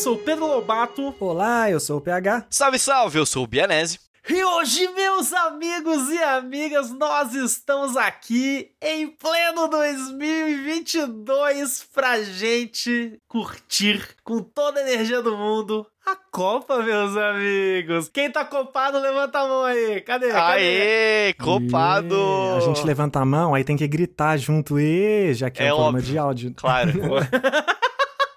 Sou o Pedro Lobato. Olá, eu sou o PH. Salve, salve, eu sou o Bianese. E hoje, meus amigos e amigas, nós estamos aqui em pleno 2022 pra gente curtir com toda a energia do mundo a Copa, meus amigos. Quem tá copado, levanta a mão aí. Cadê? Cadê? Aê, copado! E... A gente levanta a mão, aí tem que gritar junto, e já que é, é forma de áudio. Claro.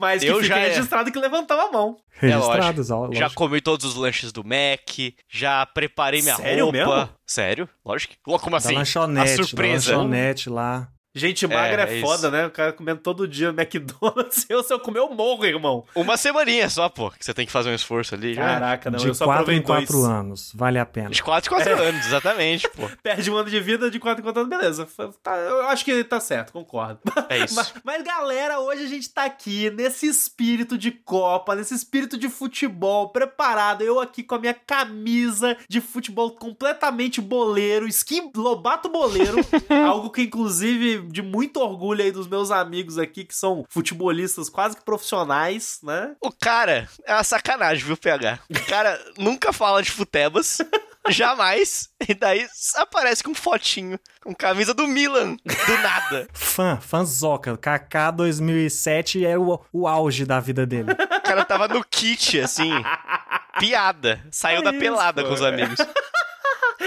Mas que eu fica já é. registrado que levantava a mão. Registrados, é lógico. Já comi todos os lanches do Mac, já preparei minha Sério roupa. Mesmo? Sério? Lógico. Como assim? Da lanchonete, a surpresa. Da lanchonete lá. Gente magra é, é foda, né? O cara comendo todo dia McDonald's. Eu, se eu comer, eu morro, irmão. Uma semaninha só, pô, que você tem que fazer um esforço ali. Já. Caraca, não, de eu só quatro em quatro dois. anos, vale a pena. De quatro em quatro é. anos, exatamente, pô. Perde um ano de vida de quatro em quatro anos, beleza. Tá, eu acho que tá certo, concordo. É isso. Mas, mas, galera, hoje a gente tá aqui nesse espírito de Copa, nesse espírito de futebol, preparado. Eu aqui com a minha camisa de futebol completamente boleiro, skin Lobato boleiro. algo que, inclusive, de muito orgulho aí dos meus amigos aqui que são futebolistas quase que profissionais, né? O cara é uma sacanagem, viu, PH? O cara nunca fala de futebas. Jamais. E daí aparece com fotinho, com camisa do Milan, do nada. Fã, fãzoca. Kaká 2007 era o, o auge da vida dele. O cara tava no kit, assim. Piada. Saiu é da isso, pelada pô. com os amigos.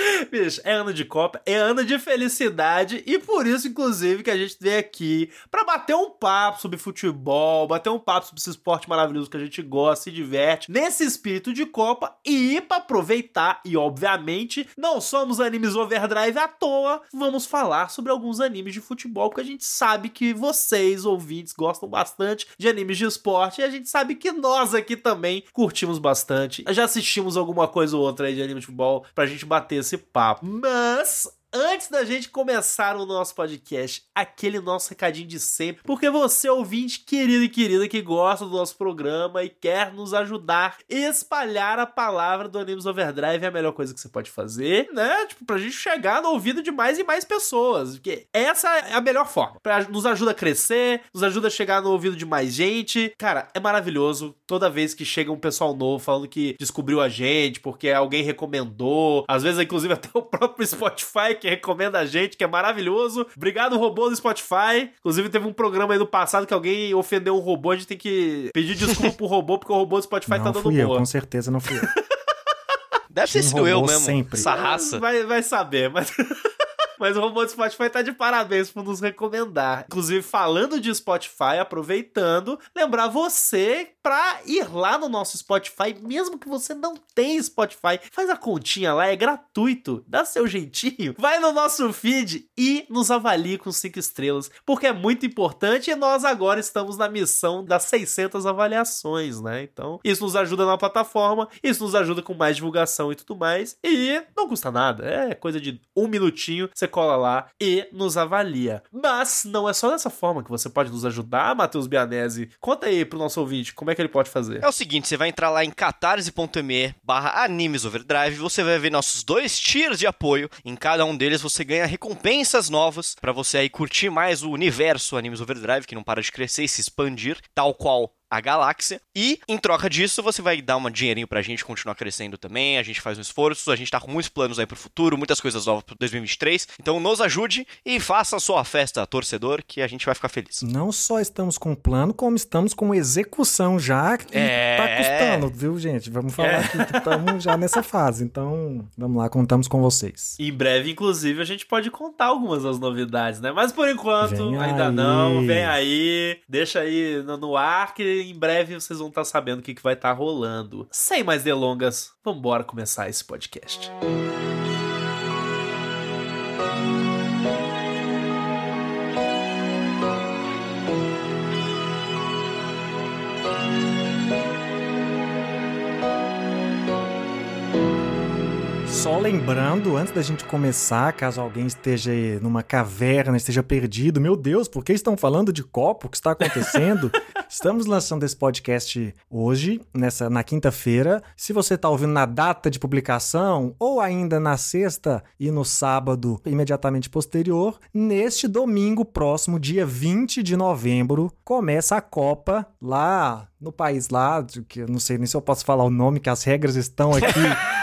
Bicho, é ano de Copa, é ano de felicidade e por isso, inclusive, que a gente veio aqui para bater um papo sobre futebol, bater um papo sobre esse esporte maravilhoso que a gente gosta, se diverte, nesse espírito de Copa e para aproveitar, e obviamente, não somos animes overdrive à toa, vamos falar sobre alguns animes de futebol, porque a gente sabe que vocês, ouvintes, gostam bastante de animes de esporte e a gente sabe que nós aqui também curtimos bastante. Já assistimos alguma coisa ou outra aí de anime de futebol pra gente bater esse papo. Mas antes da gente começar o nosso podcast, aquele nosso recadinho de sempre, porque você, ouvinte querido e querida que gosta do nosso programa e quer nos ajudar a espalhar a palavra do Animes Overdrive, é a melhor coisa que você pode fazer, né? Tipo, pra gente chegar no ouvido de mais e mais pessoas, porque essa é a melhor forma. Pra, nos ajuda a crescer, nos ajuda a chegar no ouvido de mais gente. Cara, é maravilhoso toda vez que chega um pessoal novo falando que descobriu a gente, porque alguém recomendou, às vezes, inclusive, até o próprio Spotify que recomenda a gente, que é maravilhoso. Obrigado, robô do Spotify. Inclusive, teve um programa aí no passado que alguém ofendeu um robô. A gente tem que pedir desculpa pro robô, porque o robô do Spotify não tá dando fui boa. Eu, com certeza não fui eu. Deve ter sido eu mesmo. Sempre. Essa raça. Vai, vai saber, mas. Mas o robô do Spotify tá de parabéns por nos recomendar. Inclusive, falando de Spotify, aproveitando, lembrar você pra ir lá no nosso Spotify, mesmo que você não tenha Spotify, faz a continha lá, é gratuito, dá seu jeitinho. Vai no nosso feed e nos avalie com 5 estrelas, porque é muito importante e nós agora estamos na missão das 600 avaliações, né? Então, isso nos ajuda na plataforma, isso nos ajuda com mais divulgação e tudo mais, e não custa nada, é coisa de um minutinho, você você cola lá e nos avalia. Mas não é só dessa forma que você pode nos ajudar, Matheus Bianese. Conta aí pro nosso ouvinte, como é que ele pode fazer? É o seguinte, você vai entrar lá em catarse.me barra animesoverdrive, você vai ver nossos dois tiers de apoio. Em cada um deles você ganha recompensas novas para você aí curtir mais o universo Animes Overdrive, que não para de crescer e se expandir, tal qual a galáxia. E, em troca disso, você vai dar um dinheirinho pra gente continuar crescendo também. A gente faz um esforço, a gente tá com muitos planos aí pro futuro, muitas coisas novas pro 2023. Então, nos ajude e faça a sua festa torcedor, que a gente vai ficar feliz. Não só estamos com plano, como estamos com execução já. Que é... tá custando, viu, gente? Vamos falar é. aqui que estamos já nessa fase. Então, vamos lá, contamos com vocês. Em breve, inclusive, a gente pode contar algumas das novidades, né? Mas por enquanto, vem ainda aí. não. Vem aí, deixa aí no, no ar que em breve vocês vão estar tá sabendo o que, que vai estar tá rolando. Sem mais delongas, vamos começar esse podcast. Só lembrando, antes da gente começar, caso alguém esteja numa caverna, esteja perdido, meu Deus, por que estão falando de copo? O que está acontecendo? Estamos lançando esse podcast hoje, nessa na quinta-feira. Se você está ouvindo na data de publicação ou ainda na sexta e no sábado imediatamente posterior, neste domingo próximo, dia 20 de novembro, começa a Copa lá no país lá, que eu não sei nem se eu posso falar o nome, que as regras estão aqui.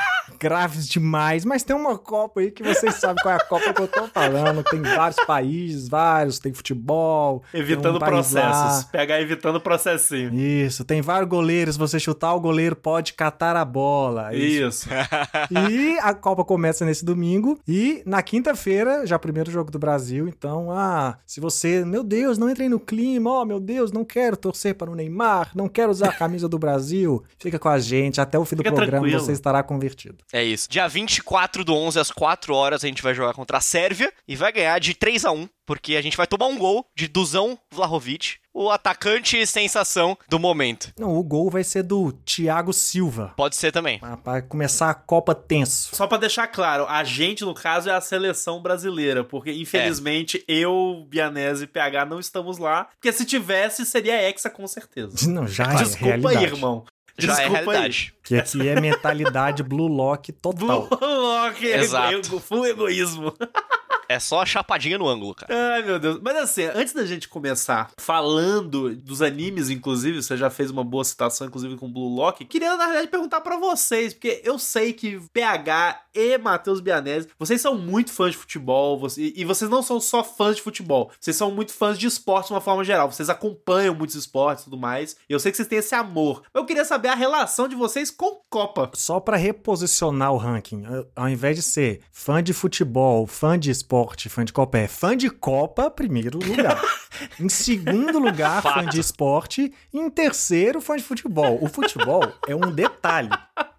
graves demais, mas tem uma Copa aí que vocês sabem qual é a Copa que eu tô falando. Tem vários países, vários, tem futebol. Evitando um processos. Pegar evitando processinho. Isso, tem vários goleiros. Você chutar o goleiro pode catar a bola. Isso. isso. e a Copa começa nesse domingo. E na quinta-feira, já primeiro jogo do Brasil. Então, ah, se você, meu Deus, não entrei no clima, ó, oh, meu Deus, não quero torcer para o Neymar, não quero usar a camisa do Brasil, fica com a gente. Até o fim Fica do programa tranquilo. você estará convertido. É isso. Dia 24 do 11 às 4 horas a gente vai jogar contra a Sérvia e vai ganhar de 3 a 1 porque a gente vai tomar um gol de Duzão Vlahovic, o atacante sensação do momento. Não, o gol vai ser do Thiago Silva. Pode ser também. Para começar a Copa tenso. Só para deixar claro, a gente, no caso, é a seleção brasileira, porque infelizmente é. eu, Bianese e PH não estamos lá, porque se tivesse, seria Hexa com certeza. Não, já é Desculpa aí, irmão. Já é Desculpa é realidade. Aí. Que aqui é mentalidade Blue Lock total. Blue Lock, Exato. full egoísmo. É só a chapadinha no ângulo, cara. Ai, meu Deus. Mas assim, antes da gente começar falando dos animes, inclusive, você já fez uma boa citação, inclusive, com Blue Lock, queria, na verdade, perguntar para vocês, porque eu sei que PH e Matheus Bianese, vocês são muito fãs de futebol, você, e vocês não são só fãs de futebol, vocês são muito fãs de esporte de uma forma geral, vocês acompanham muitos esportes e tudo mais, e eu sei que vocês têm esse amor. Eu queria saber a relação de vocês com Copa. Só para reposicionar o ranking, ao invés de ser fã de futebol, fã de esporte, esporte, fã de Copa é fã de Copa, primeiro lugar. em segundo lugar, Fato. fã de esporte. E em terceiro, fã de futebol. O futebol é um detalhe.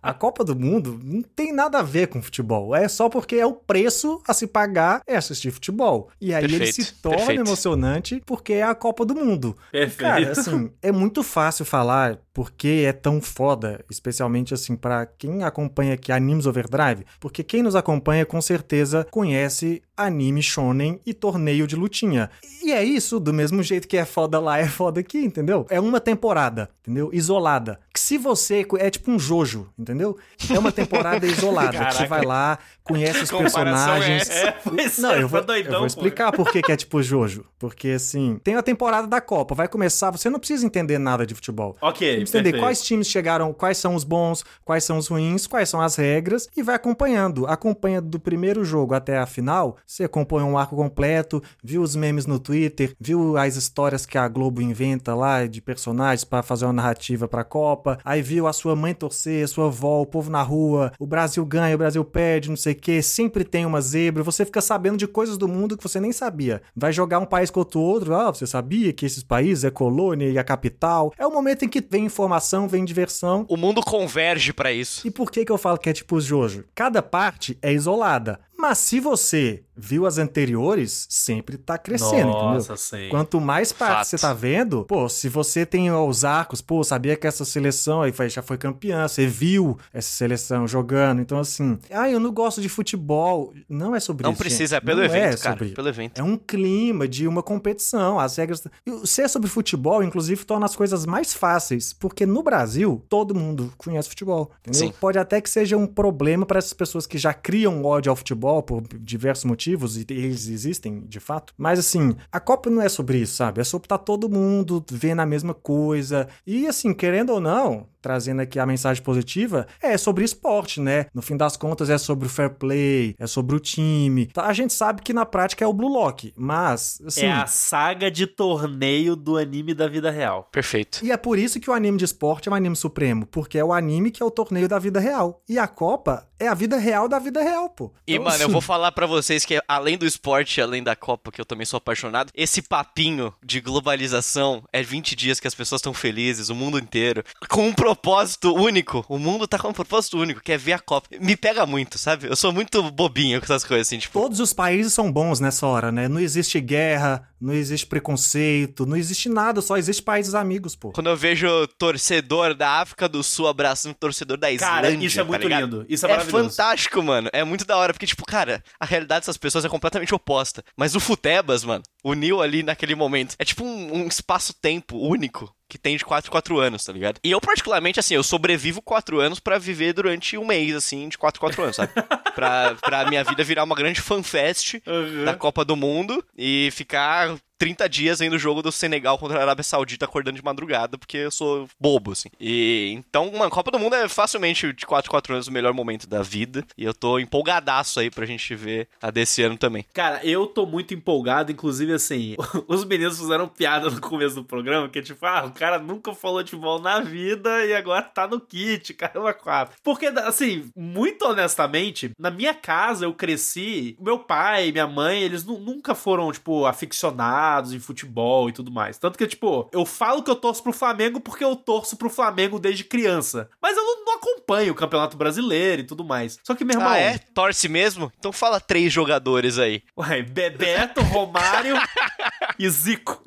A Copa do Mundo não tem nada a ver com futebol. É só porque é o preço a se pagar é assistir futebol. E aí perfeito, ele se torna perfeito. emocionante porque é a Copa do Mundo. Perfeito. Cara, assim, é muito fácil falar porque é tão foda, especialmente assim para quem acompanha aqui Animes Overdrive, porque quem nos acompanha com certeza conhece anime shonen e torneio de lutinha. E é isso, do mesmo jeito que é foda lá, é foda aqui, entendeu? É uma temporada, entendeu? Isolada. Que se você é tipo um jojo, entendeu? É uma temporada isolada, Caraca. você vai lá, conhece os personagens. É, é, não, eu vou, doidão, eu vou explicar por que é tipo Jojo. Porque, assim, tem a temporada da Copa, vai começar, você não precisa entender nada de futebol. Ok, Você entender quais times chegaram, quais são os bons, quais são os ruins, quais são as regras, e vai acompanhando. Acompanha do primeiro jogo até a final, você acompanha um arco completo, viu os memes no Twitter, viu as histórias que a Globo inventa lá de personagens para fazer uma narrativa pra Copa, aí viu a sua mãe torcer, a sua avó, o povo na rua, o Brasil ganha, o Brasil perde, não sei o que, sempre tem uma zebra, você fica sabendo de coisas do mundo que você nem sabia. Vai jogar um país contra o outro, ah, você sabia que esses países é colônia e a capital? É o momento em que vem informação, vem diversão. O mundo converge para isso. E por que que eu falo que é tipo Jojo? Cada parte é isolada. Mas se você viu as anteriores, sempre tá crescendo, Nossa, entendeu? Sim. Quanto mais partes você tá vendo, pô, se você tem os arcos, pô, sabia que essa seleção aí já foi campeã, você viu essa seleção jogando, então assim, ah, eu não gosto de futebol, não é sobre não isso. Não precisa, é pelo não evento, é cara, sobre... pelo evento. É um clima de uma competição, as regras... Ser sobre futebol, inclusive, torna as coisas mais fáceis, porque no Brasil, todo mundo conhece futebol, entendeu? Sim. Pode até que seja um problema para essas pessoas que já criam ódio ao futebol por diversos motivos, e eles existem de fato. Mas assim, a Copa não é sobre isso, sabe? É sobre estar tá todo mundo vendo a mesma coisa. E assim, querendo ou não, trazendo aqui a mensagem positiva, é sobre esporte, né? No fim das contas é sobre o fair play, é sobre o time. Tá, a gente sabe que na prática é o Blue Lock, mas assim, é a saga de torneio do anime da vida real. Perfeito. E é por isso que o anime de esporte é um anime supremo, porque é o anime que é o torneio da vida real. E a Copa é a vida real da vida real, pô. Então, e mano, assim... eu vou falar para vocês que além do esporte, além da Copa, que eu também sou apaixonado, esse papinho de globalização é 20 dias que as pessoas estão felizes, o mundo inteiro, com um propósito único. O mundo tá com um propósito único, que é ver a Copa. Me pega muito, sabe? Eu sou muito bobinho com essas coisas, assim, tipo. Todos os países são bons nessa hora, né? Não existe guerra, não existe preconceito, não existe nada, só existe países amigos, pô. Quando eu vejo torcedor da África do Sul abraçando torcedor da Islândia. Cara, isso é tá muito ligado? lindo. Isso é, É fantástico, mano. É muito da hora, porque, tipo, cara, a realidade dessas pessoas é completamente oposta. Mas o Futebas, mano, uniu ali naquele momento. É tipo um, um espaço-tempo único que tem de 4 em 4 anos, tá ligado? E eu, particularmente, assim, eu sobrevivo 4 anos pra viver durante um mês, assim, de 4 em 4 anos, sabe? pra, pra minha vida virar uma grande fanfest Uhum. da Copa do Mundo e ficar 30 dias vendo o jogo do Senegal contra a Arábia Saudita acordando de madrugada, porque eu sou bobo, assim. E então, uma Copa do Mundo é facilmente de 4 4 anos o melhor momento da vida. E eu tô empolgadaço aí pra gente ver a desse ano também. Cara, eu tô muito empolgado, inclusive assim, os meninos fizeram piada no começo do programa, que é tipo, ah, o cara nunca falou de futebol na vida e agora tá no kit, caramba, quatro. Porque, assim, muito honestamente, na minha casa eu cresci, meu pai, minha mãe, eles nu- nunca foram, tipo, aficionados em futebol e tudo mais. Tanto que, tipo, eu falo que eu torço pro Flamengo porque eu torço pro Flamengo desde criança. Mas eu não, não acompanho o Campeonato Brasileiro e tudo mais. Só que, meu irmão... Ah, é? Torce mesmo? Então fala três jogadores aí. Ué, Bebeto, Romário e Zico.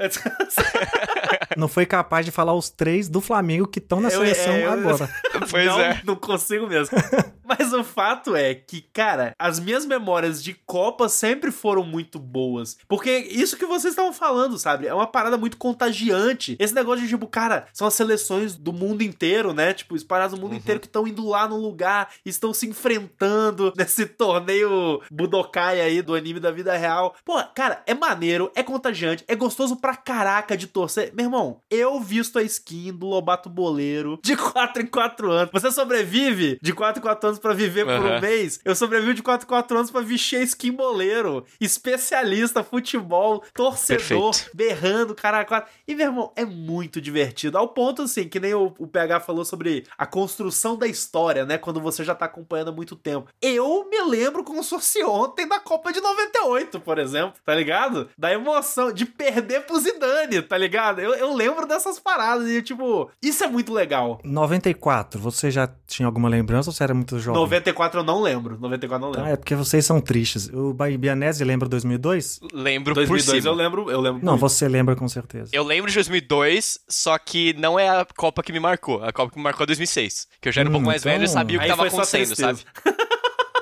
Não foi capaz de falar os três do Flamengo que estão na Eu- seleção é, eu- agora. Pois não, é. não consigo mesmo. Mas o fato é que, cara, as minhas memórias de Copa sempre foram muito boas. Porque isso que vocês estavam falando, sabe? É uma parada muito contagiante. Esse negócio de, tipo, cara, são as seleções do mundo inteiro, né? Tipo, espalhadas no mundo Uhum. inteiro que estão indo lá no lugar, estão se enfrentando nesse torneio Budokai aí do anime da vida real. Pô, cara, é maneiro, é contagiante, é gostoso pra caraca de torcer. Meu irmão, eu visto a skin do Lobato Boleiro de 4 em 4 anos. Você sobrevive de 4 em 4 anos pra viver por um mês? Eu sobrevivo de 4 em 4 anos pra vestir a skin boleiro. Especialista, futebol, torcedor, Perfeito. berrando, caraca. E, meu irmão, é muito divertido. Ao ponto, assim, que nem o, o PH falou sobre a construção da história, né? Quando você já tá acompanhando há muito tempo. Eu me lembro como se fosse ontem da Copa de 98, por exemplo, tá ligado? Da emoção de perder pro Zidane, tá ligado? Eu, eu lembro dessas paradas e, tipo, isso é muito legal. 94, você já tinha alguma lembrança ou você era muito jovem? 94 eu não lembro. 94 eu não Ah, lembro. é porque vocês são tristes. O Bianese lembra 2002? Lembro por 2002 cima. eu lembro, eu lembro. Não, muito. você lembra com certeza. Eu lembro de 2002, só que não é a Copa que me marcou. A Copa que me marcou é 2006. Que eu já era um Hum, pouco mais então- velho e sabia o que Aí tava foi só acontecendo, sabe?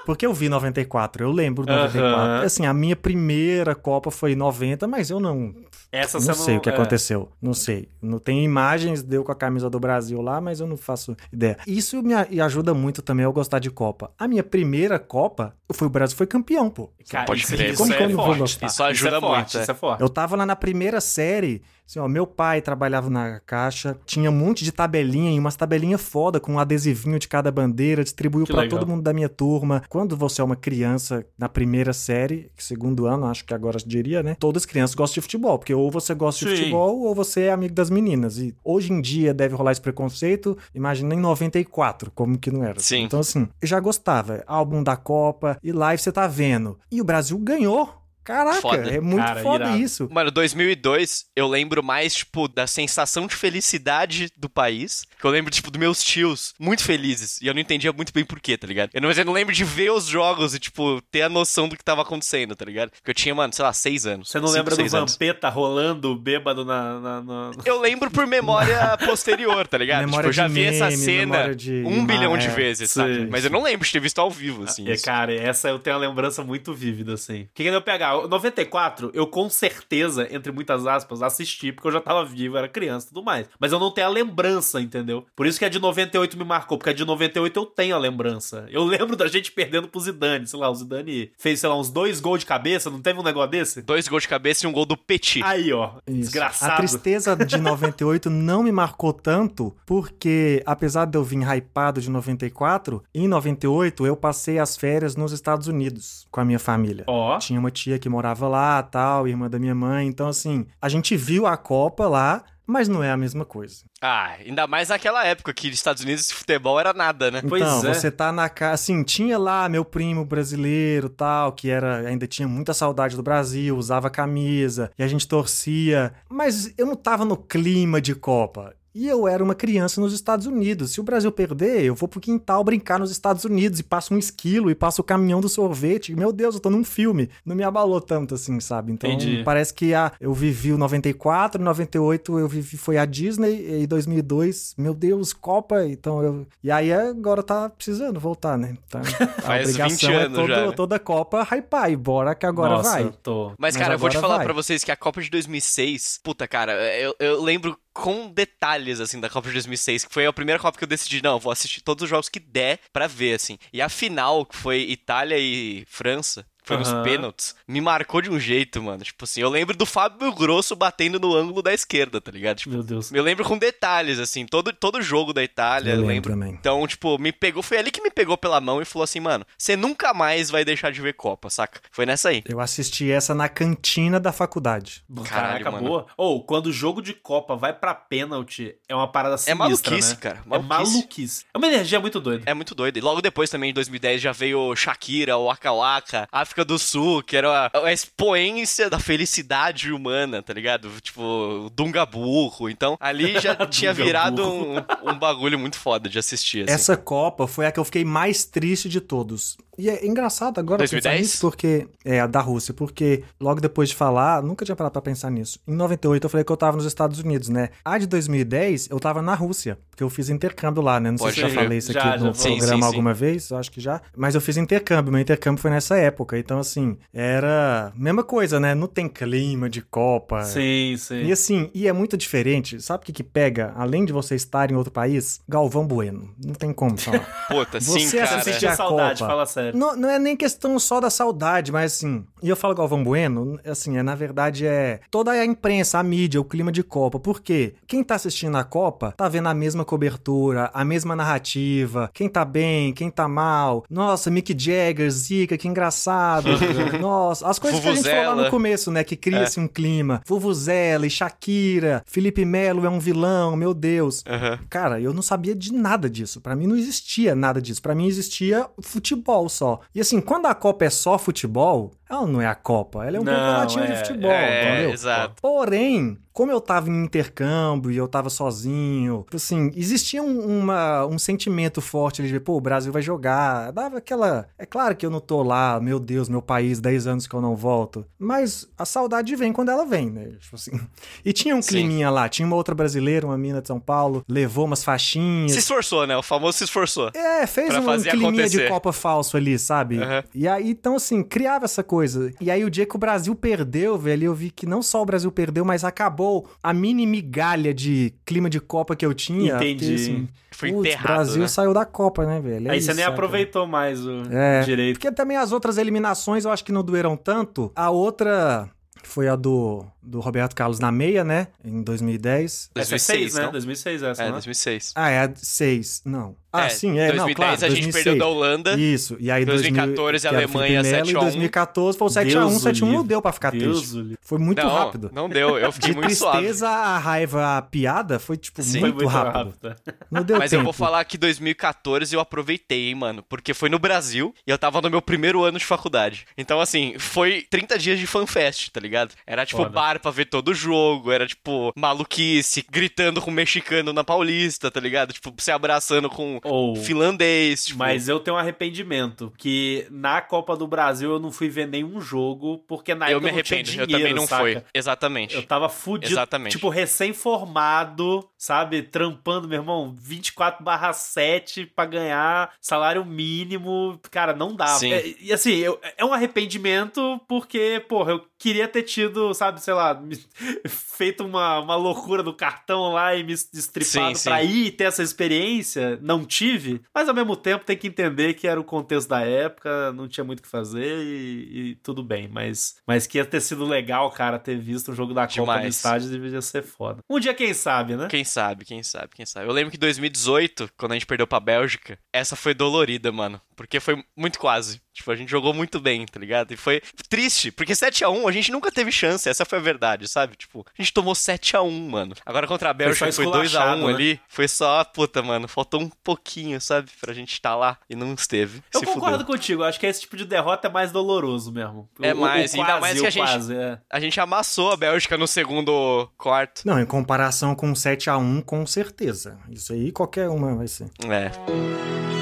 Porque eu vi 94, eu lembro de 94. Aham. Assim, a minha primeira Copa foi em 90, mas eu não, Essa não sei o que é. aconteceu. Não sei. Não tem imagens, deu com a camisa do Brasil lá, mas eu não faço ideia. Isso me a- ajuda muito também eu gostar de Copa. A minha primeira Copa foi o Brasil foi campeão, pô. Cara, Pode isso, crer. isso Como é que eu não vou forte. Isso ajuda é forte, muito, é. Isso é forte. Eu tava lá na primeira série, assim, ó, meu pai trabalhava na caixa, tinha um monte de tabelinha e umas tabelinhas foda com um adesivinho de cada bandeira, distribuiu legal. todo mundo da minha turma. Quando você é uma criança na primeira série, segundo ano, acho que agora diria, né? Todas as crianças gostam de futebol, porque ou você gosta de Sim. futebol ou você é amigo das meninas. E hoje em dia deve rolar esse preconceito, imagina em 94, como que não era. Sim. Então assim, eu já gostava, álbum da Copa e live você tá vendo. E o Brasil ganhou. Caraca, Foda. é muito Cara, foda irado. isso. Mano, 2002, eu lembro mais, tipo, da sensação de felicidade do país. Que eu lembro, tipo, dos meus tios muito felizes. E eu não entendia muito bem porquê, tá ligado? Eu não, mas eu não lembro de ver os jogos e, tipo, ter a noção do que tava acontecendo, tá ligado? Porque eu tinha, mano, sei lá, seis anos. Você não Cinco, lembra do anos. Vampeta rolando bêbado na. na, na- Eu lembro por memória posterior, tá ligado? Memória tipo, eu já de vi essa meme, cena memória de um bilhão de é, vezes, sim. sabe? Mas eu não lembro de ter visto ao vivo, assim. É, isso. cara, essa eu tenho uma lembrança muito vívida, assim. Que que eu pegar? O 94, eu com certeza, entre muitas aspas, assisti, porque eu já tava vivo, era criança e tudo mais. Mas eu não tenho a lembrança, entendeu? Por isso que a de 98 me marcou, porque a de 98 eu tenho a lembrança. Eu lembro da gente perdendo pro Zidane, sei lá, o Zidane fez, sei lá, uns dois gols de cabeça, não teve um negócio desse? Dois gols de cabeça e um gol do Petit. Aí, ó, Isso. desgraçado. A tristeza de 98 não me marcou tanto, porque apesar de eu vir hypado de 94, em 98 eu passei as férias nos Estados Unidos com a minha família. Ó, Tinha uma tia que morava lá, tal, irmã da minha mãe. Então, assim, a gente viu a Copa lá, mas não é a mesma coisa. Ah, ainda mais naquela época que nos Estados Unidos futebol era nada, né? Pois então, é. você tá na casa. Assim, tinha lá meu primo brasileiro tal, que era ainda tinha muita saudade do Brasil, usava camisa, e a gente torcia. Mas eu não tava no clima de Copa. E eu era uma criança nos Estados Unidos. Se o Brasil perder, eu vou pro quintal brincar nos Estados Unidos e passo um esquilo e passo o caminhão do sorvete. Meu Deus, eu tô num filme. Não me abalou tanto assim, sabe? Então, Entendi. parece que a, eu vivi o 94, 98 eu vivi foi a Disney e 2002, meu Deus, Copa, então eu E aí agora tá precisando voltar, né? Então, a Faz obrigação 20 é anos todo, já, né? toda Copa hypar e bora que agora Nossa, vai. tô. Mas, Mas cara, eu vou te falar vai. pra vocês que a Copa de 2006, puta, cara, eu, eu lembro com detalhes, assim, da Copa de 2006, que foi a primeira Copa que eu decidi, não, eu vou assistir todos os jogos que der pra ver, assim. E a final, que foi Itália e França, foi nos Aham. pênaltis, me marcou de um jeito, mano. Tipo assim, eu lembro do Fábio Grosso batendo no ângulo da esquerda, tá ligado? Tipo, Meu Deus. eu lembro com detalhes, assim, todo, todo jogo da Itália, Eu eu, lembro lembro. também. Então, tipo, me pegou, foi ali que me pegou pela mão e falou assim, mano, você nunca mais vai deixar de ver Copa, saca? Foi nessa aí. Eu assisti essa na cantina da faculdade. Caraca, Caralho, boa. Ou, quando o jogo de Copa vai pra pênalti, é uma parada sinistra, maluquice, né? cara, É maluquice. maluquice. É uma energia muito doida. É muito doido. E logo depois também, em 2010, já veio Shakira, o Waka Waka, África do Sul, que era a, a expoência da felicidade humana, tá ligado? Tipo, o Dunga Burro. Então, ali já tinha virado um, um bagulho muito foda de assistir, assim. Essa Copa foi a que eu fiquei mais triste de todos. E é engraçado agora 2010? pensar nisso, porque. É, a da Rússia, porque logo depois de falar, nunca tinha parado pra pensar nisso. Em 98 eu falei que eu tava nos Estados Unidos, né? A de 2010 eu tava na Rússia, porque eu fiz intercâmbio lá, né? Não Pode sei se eu já falei isso Já, aqui já no. Sim, programa sim, sim. alguma vez, eu acho que já. Mas eu fiz intercâmbio, meu intercâmbio foi nessa época. Então, assim, era. Mesma coisa, né? Não tem clima de Copa. Sim, sim. E assim, e é muito diferente. Sabe o que, que pega, além de você estar em outro país? Galvão Bueno. Não tem como falar. Puta, sim, Você cara. assistiu Sentia a saudade, Copa. fala sério. Não, não é nem questão só da saudade, mas assim. E eu falo Galvão Bueno, assim, é na verdade é toda a imprensa, a mídia, o clima de Copa. Por quê? Quem tá assistindo a Copa tá vendo a mesma cobertura, a mesma narrativa. Quem tá bem, quem tá mal. Nossa, Mick Jagger, Zika, que engraçado. Nossa, as coisas que a gente falou lá no começo, né? Que cria-se um clima. Vuvuzela e Shakira, Felipe Melo é um vilão, meu Deus. Aham. Cara, eu não sabia de nada disso. Pra mim não existia nada disso. Pra mim existia futebol só. E assim, quando a Copa é só futebol, ela não é a Copa, ela é um Não, campeonatinho é- de futebol, é, entendeu? exato. Porém, como eu tava em intercâmbio e eu tava sozinho, assim, existia um, uma- um sentimento forte ali de, pô, o Brasil vai jogar. Dava aquela. É claro que eu não tô lá, meu Deus, meu país, 10 anos que eu não volto. Mas a saudade vem quando ela vem, né? Tipo assim. E tinha um Sim. climinha lá, tinha uma outra brasileira, uma mina de São Paulo, levou umas faixinhas. Se esforçou, né? O famoso se esforçou. É, fez um climinha de acontecer. Copa falso ali, sabe? Aham. E aí, então, assim, criava essa coisa. E aí, o dia que o Brasil perdeu, velho, eu vi que não só o Brasil perdeu, mas acabou a mini migalha de clima de Copa que eu tinha. Entendi. Porque, assim, Foi putz, enterrado, O Brasil né? saiu da Copa, né, velho? É Aí isso, você nem saca? aproveitou mais o É. direito. Porque também as outras eliminações eu acho que não doeram tanto. A outra foi a do, do Roberto Carlos na meia, né? Em 2010. Essa é 2006, 6, né? não? 2006 essa, É, né? 2006. Ah, é a 6. Não. Ah, É, sim, é. 2010 não, claro, a gente 2006. perdeu da Holanda. Isso, e aí 2014 2000, a Alemanha Felipe Melo, 7 a 1. E 2014 foi o 7x1, Deus o 7x1 não deu pra ficar Deus triste. Foi muito não, rápido. não deu. Eu fiquei De muito suave. tristeza, a raiva, a piada foi, tipo, Sim. Foi muito, rápido. né? Não deu Mas tempo. eu vou falar que 2014 eu aproveitei, hein, mano. Porque foi no Brasil e eu tava no meu primeiro ano de faculdade. Então, assim, foi 30 dias de fanfest, tá ligado? Era tipo Foda. bar pra ver todo o jogo, era tipo maluquice, gritando com mexicano na Paulista, tá ligado? Tipo, se abraçando com Ou... finlandês, tipo. Mas eu tenho um arrependimento, que na Copa do Brasil eu não fui ver nenhum jogo, porque na eu época me não tinha arrependo, dinheiro, eu também não saca? fui. Exatamente. Eu tava fudido, Exatamente. tipo, recém-formado, sabe? Trampando, meu irmão, 24 barra 7 pra ganhar salário mínimo. Cara, não dá. É, e assim, eu- é um arrependimento porque, porra, eu queria ter tido, sabe, sei lá, feito uma, uma loucura do cartão lá e me estripado Sim, pra sim. ir e ter essa experiência. Não tive. Mas ao mesmo tempo tem que entender que era o contexto da época, não tinha muito o que fazer e, e tudo bem. Mas, mas que ia ter sido legal, cara, ter visto o jogo da Copa no Demais. estádio deveria ser foda. Um dia, quem sabe, né? Quem sabe, quem sabe, quem sabe. Eu lembro que em 2018, quando a gente perdeu pra Bélgica, essa foi dolorida, mano. Porque foi muito quase. Tipo, a gente jogou muito bem, tá ligado? E foi triste, porque 7x1 a gente nunca teve chance, essa foi a verdade, sabe? Tipo, a gente tomou 7x1, mano. Agora contra a Bélgica foi, foi 2x1 né? ali, foi só, puta, mano, faltou um pouquinho, sabe? Pra gente estar tá lá e não esteve. Eu concordo fudeu. contigo, acho que esse tipo de derrota é mais doloroso mesmo. É mais, o, o quase, ainda mais que a gente, quase, é. a gente amassou a Bélgica no segundo quarto. Não, em comparação com 7x1, com certeza. Isso aí qualquer uma vai ser. É.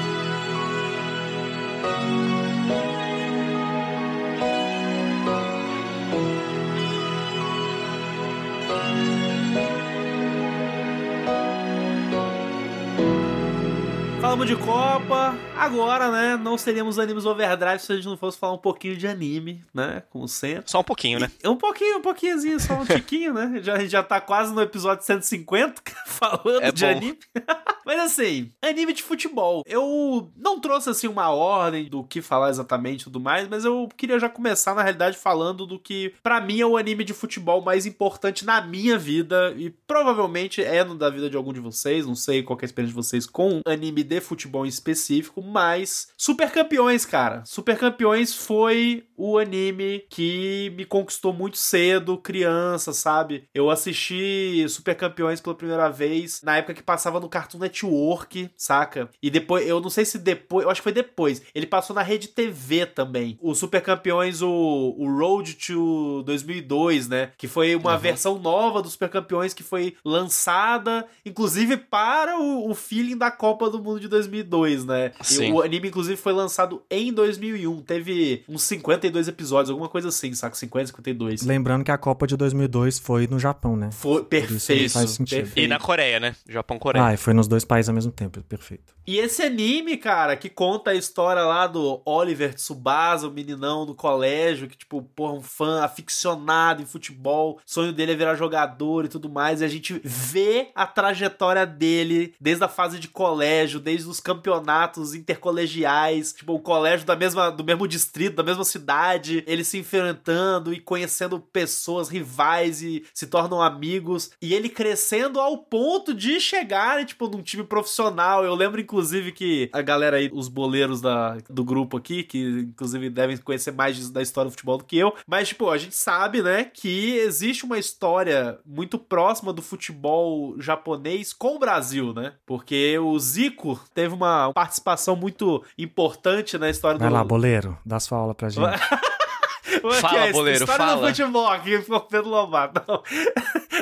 Falamos de Copa, agora, né? Não seríamos Animes Overdrive se a gente não fosse falar um pouquinho de anime, né? Como sempre. Só um pouquinho, né? E, um pouquinho, um pouquinho, só um tiquinho, né? Já, a gente já tá quase no episódio 150 falando é de bom. anime. Mas assim, anime de futebol. Eu não trouxe assim uma ordem do que falar exatamente e tudo mais, mas eu queria já começar, na realidade, falando do que para mim é o anime de futebol mais importante na minha vida e provavelmente é no da vida de algum de vocês. Não sei qual é a experiência de vocês com anime de futebol em específico, mas Super Campeões, cara. Super Campeões foi o anime que me conquistou muito cedo, criança, sabe? Eu assisti Super Campeões pela primeira vez na época que passava no Cartoon Network, saca? E depois, eu não sei se depois, eu acho que foi depois. Ele passou na Rede TV também. O Super Campeões, o, o Road to 2002, né? Que foi uma uhum. versão nova do Super Campeões que foi lançada, inclusive para o, o feeling da Copa do Mundo de 2002, né? Sim. E o anime, inclusive, foi lançado em 2001. Teve uns 52 episódios, alguma coisa assim, saca? 50, 52. Lembrando que a Copa de 2002 foi no Japão, né? Foi perfeito. Faz sentido. Perfeito. E na Coreia, né? Japão-Coreia. Ah, e foi nos dois países ao mesmo tempo, perfeito. E esse anime, cara, que conta a história lá do Oliver Tsubasa, o meninão do colégio, que, tipo, porra, um fã aficionado em futebol, sonho dele é virar jogador e tudo mais, e a gente vê a trajetória dele desde a fase de colégio, desde os campeonatos intercolegiais, tipo, o colégio da mesma, do mesmo distrito, da mesma cidade, ele se enfrentando e conhecendo pessoas rivais e se tornam amigos, e ele crescendo ao ponto de chegar, tipo, num time profissional. Eu lembro, inclusive, inclusive, que a galera aí, os boleiros da, do grupo aqui, que inclusive devem conhecer mais da história do futebol do que eu, mas, tipo, a gente sabe, né, que existe uma história muito próxima do futebol japonês com o Brasil, né? Porque o Zico teve uma participação muito importante na história Vai do. Vai lá, boleiro, dá sua aula pra gente. fala, é boleiro, história fala. do futebol aqui Pedro Lobato.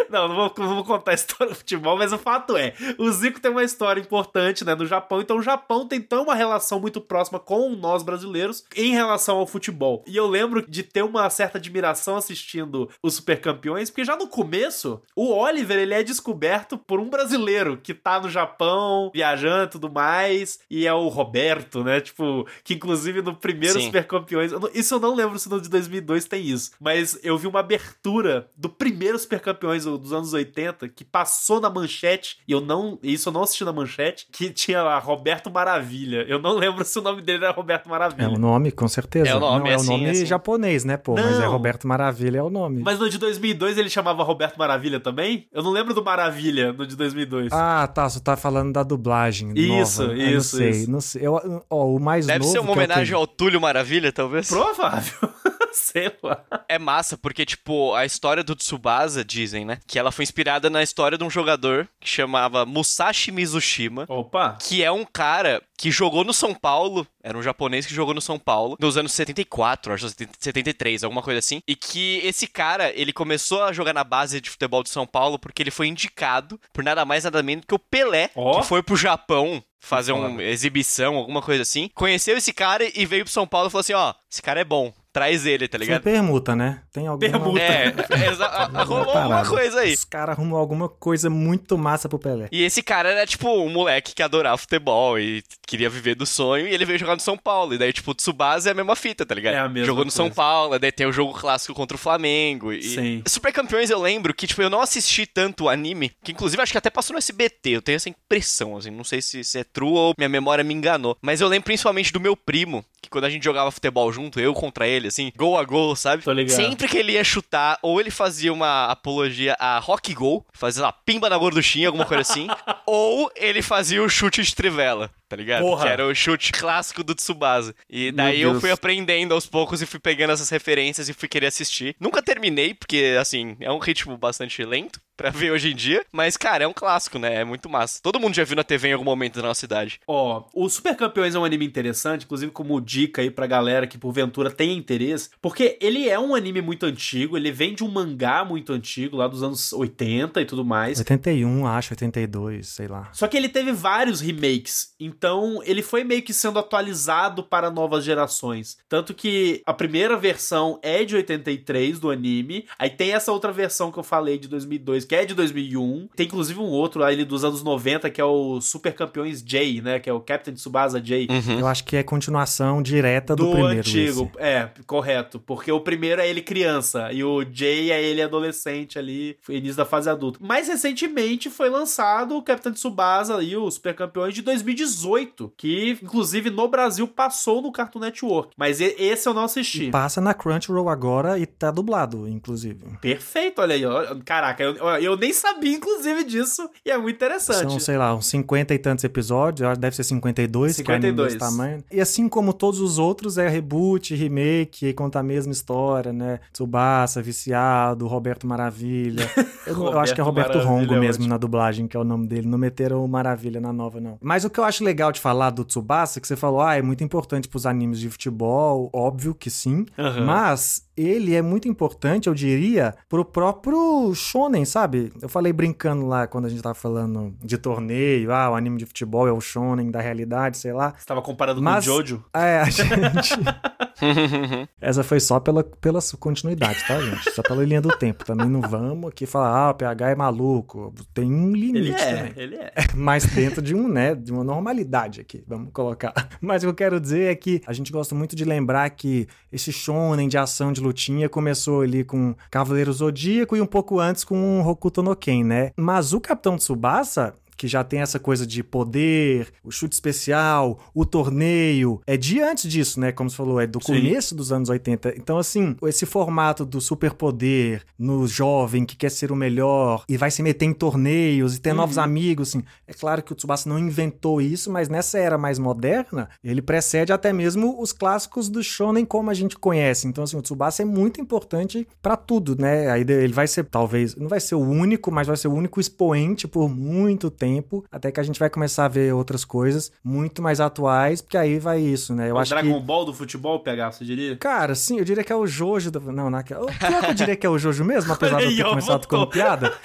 Não. não, vou, não vou contar a história do futebol, mas o fato é, o Zico tem uma história importante, né, no Japão, então o Japão tem tão uma relação muito próxima com nós brasileiros em relação ao futebol. E eu lembro de ter uma certa admiração assistindo os Super Campeões, porque já no começo, o Oliver, ele é descoberto por um brasileiro que tá no Japão, viajando e tudo mais, e é o Roberto, né, tipo, que inclusive no primeiro Sim. Super Campeões, isso eu não lembro se no de 2002 tem isso, mas eu vi uma abertura do primeiro Super Campeões dos anos 80 que passou na manchete, e eu não, isso eu não assisti na manchete, que tinha lá Roberto Maravilha. Eu não lembro se o nome dele era Roberto Maravilha. É o nome, com certeza. É o nome, não, é, é o nome assim, japonês, né, pô? Não. Mas é Roberto Maravilha é o nome. Mas no de 2002 ele chamava Roberto Maravilha também? Eu não lembro do Maravilha no de 2002. Ah, tá, você tá falando da dublagem Isso, nova. isso, eu não sei, isso. Não sei. Eu, ó, o mais Deve novo ser uma homenagem ao Túlio Maravilha, talvez? Provável. Sei lá. É massa, porque, tipo, a história do Tsubasa, dizem, né? Que ela foi inspirada na história de um jogador que chamava Musashi Mizushima. Opa! Que é um cara que jogou no São Paulo, era um japonês que jogou no São Paulo nos anos 74, acho 73, alguma coisa assim. E que esse cara, ele começou a jogar na base de futebol de São Paulo porque ele foi indicado por nada mais nada menos que o Pelé, oh. que foi pro Japão fazer uma exibição, alguma coisa assim. Conheceu esse cara e veio pro São Paulo e falou assim: ó, esse cara é bom traz ele, tá ligado? Foi permuta, né? Tem alguma... Permuta. É, arrumou alguma coisa aí. Os caras arrumou alguma coisa muito massa pro Pelé. E esse cara era, tipo, um moleque que adorava futebol e queria viver do sonho, e ele veio jogar no São Paulo. E daí, tipo, o Tsubasa é a mesma fita, tá ligado? É a mesma Jogou no coisa. São Paulo, daí tem o jogo clássico contra o Flamengo. E... Sim. Super Campeões eu lembro que, tipo, eu não assisti tanto o anime, que inclusive acho que até passou no SBT, eu tenho essa impressão, assim, não sei se, se é true ou minha memória me enganou. Mas eu lembro principalmente do meu primo, que quando a gente jogava futebol junto, eu contra ele, assim, gol a gol, sabe? Tô ligado. Sempre que ele ia chutar, ou ele fazia uma apologia a rock gol, fazia lá, pimba na gorduchinha, alguma coisa assim, ou ele fazia o chute de trivela. Tá ligado? Porra. Que era o chute clássico do Tsubasa. E daí eu fui aprendendo aos poucos e fui pegando essas referências e fui querer assistir. Nunca terminei, porque, assim, é um ritmo bastante lento pra ver hoje em dia. Mas, cara, é um clássico, né? É muito massa. Todo mundo já viu na TV em algum momento da nossa cidade. Ó, o Super Campeões é um anime interessante, inclusive como dica aí pra galera que porventura tenha interesse, porque ele é um anime muito antigo, ele vem de um mangá muito antigo, lá dos anos 80 e tudo mais. 81, acho, 82, sei lá. Só que ele teve vários remakes, então ele foi meio que sendo atualizado para novas gerações. Tanto que a primeira versão é de 83 do anime, aí tem essa outra versão que eu falei de 2002, que é de 2001. Tem inclusive um outro ali dos anos 90 que é o Super Campeões J, né, que é o Captain Tsubasa J. Uhum. Eu acho que é continuação direta do, Do primeiro. antigo, esse. é, correto. Porque o primeiro é ele criança e o Jay é ele adolescente ali, início da fase adulta. Mais recentemente foi lançado o Capitão Tsubasa e o Super Campeões de 2018, que inclusive no Brasil passou no Cartoon Network. Mas e- esse eu não assisti. Passa na Crunchyroll agora e tá dublado, inclusive. Perfeito, olha aí. ó. Caraca, eu, eu nem sabia, inclusive, disso. E é muito interessante. São, sei lá, uns 50 e tantos episódios, acho que deve ser 52, que é anime 52. desse tamanho. E assim como todos os outros, é reboot, remake, e conta a mesma história, né? Tsubasa, Viciado, Roberto Maravilha. Eu, não- eu acho que é Roberto Roberto Maravilha Rongo é mesmo ótimo. na dublagem, que é o nome dele. Não meteram o Maravilha na nova, não. Mas o que eu acho legal de falar do Tsubasa, que você falou, ah, é muito importante pros animes de futebol, óbvio que sim. Aham. Mas ele é muito importante, eu diria, pro próprio shonen, sabe? Eu falei brincando lá quando a gente tava falando de torneio, ah, o anime de futebol é o shonen da realidade, sei lá. Você tava comparando Mas- com o Jojo? É, a gente... Essa foi só pela, pela continuidade, tá, gente? Só pela linha do tempo. Também não vamos aqui falar, ah, o PH é maluco. Tem um limite Ele é, também. ele é. Mas dentro de um, né, de uma normalidade aqui, vamos colocar. Mas o que eu quero dizer é que a gente gosta muito de lembrar que esse shonen de ação de lutinha começou ali com Cavaleiro Zodíaco e um pouco antes com Hokuto no Ken, né? Mas o Capitão Tsubasa que já tem essa coisa de poder, o chute especial, o torneio, é de antes disso, né? Como você falou, é do Sim. começo dos anos 80. Então, assim, esse formato do superpoder no jovem que quer ser o melhor e vai se meter em torneios e ter novos amigos, assim. É claro que o Tsubasa não inventou isso, mas nessa era mais moderna, ele precede até mesmo os clássicos do shonen como a gente conhece. Então, assim, o Tsubasa é muito importante pra tudo, né? Aí ele vai ser, talvez, não vai ser o único, mas vai ser o único expoente por muito tempo, até que a gente vai começar a ver outras coisas muito mais atuais, porque aí vai isso, né? Eu o acho Dragon que Ball do futebol, PH, você diria? Cara, sim, eu diria que é o Jojo. Da... Não, naquela. Pior que eu diria que é o Jojo mesmo, apesar de eu ter começado como piada.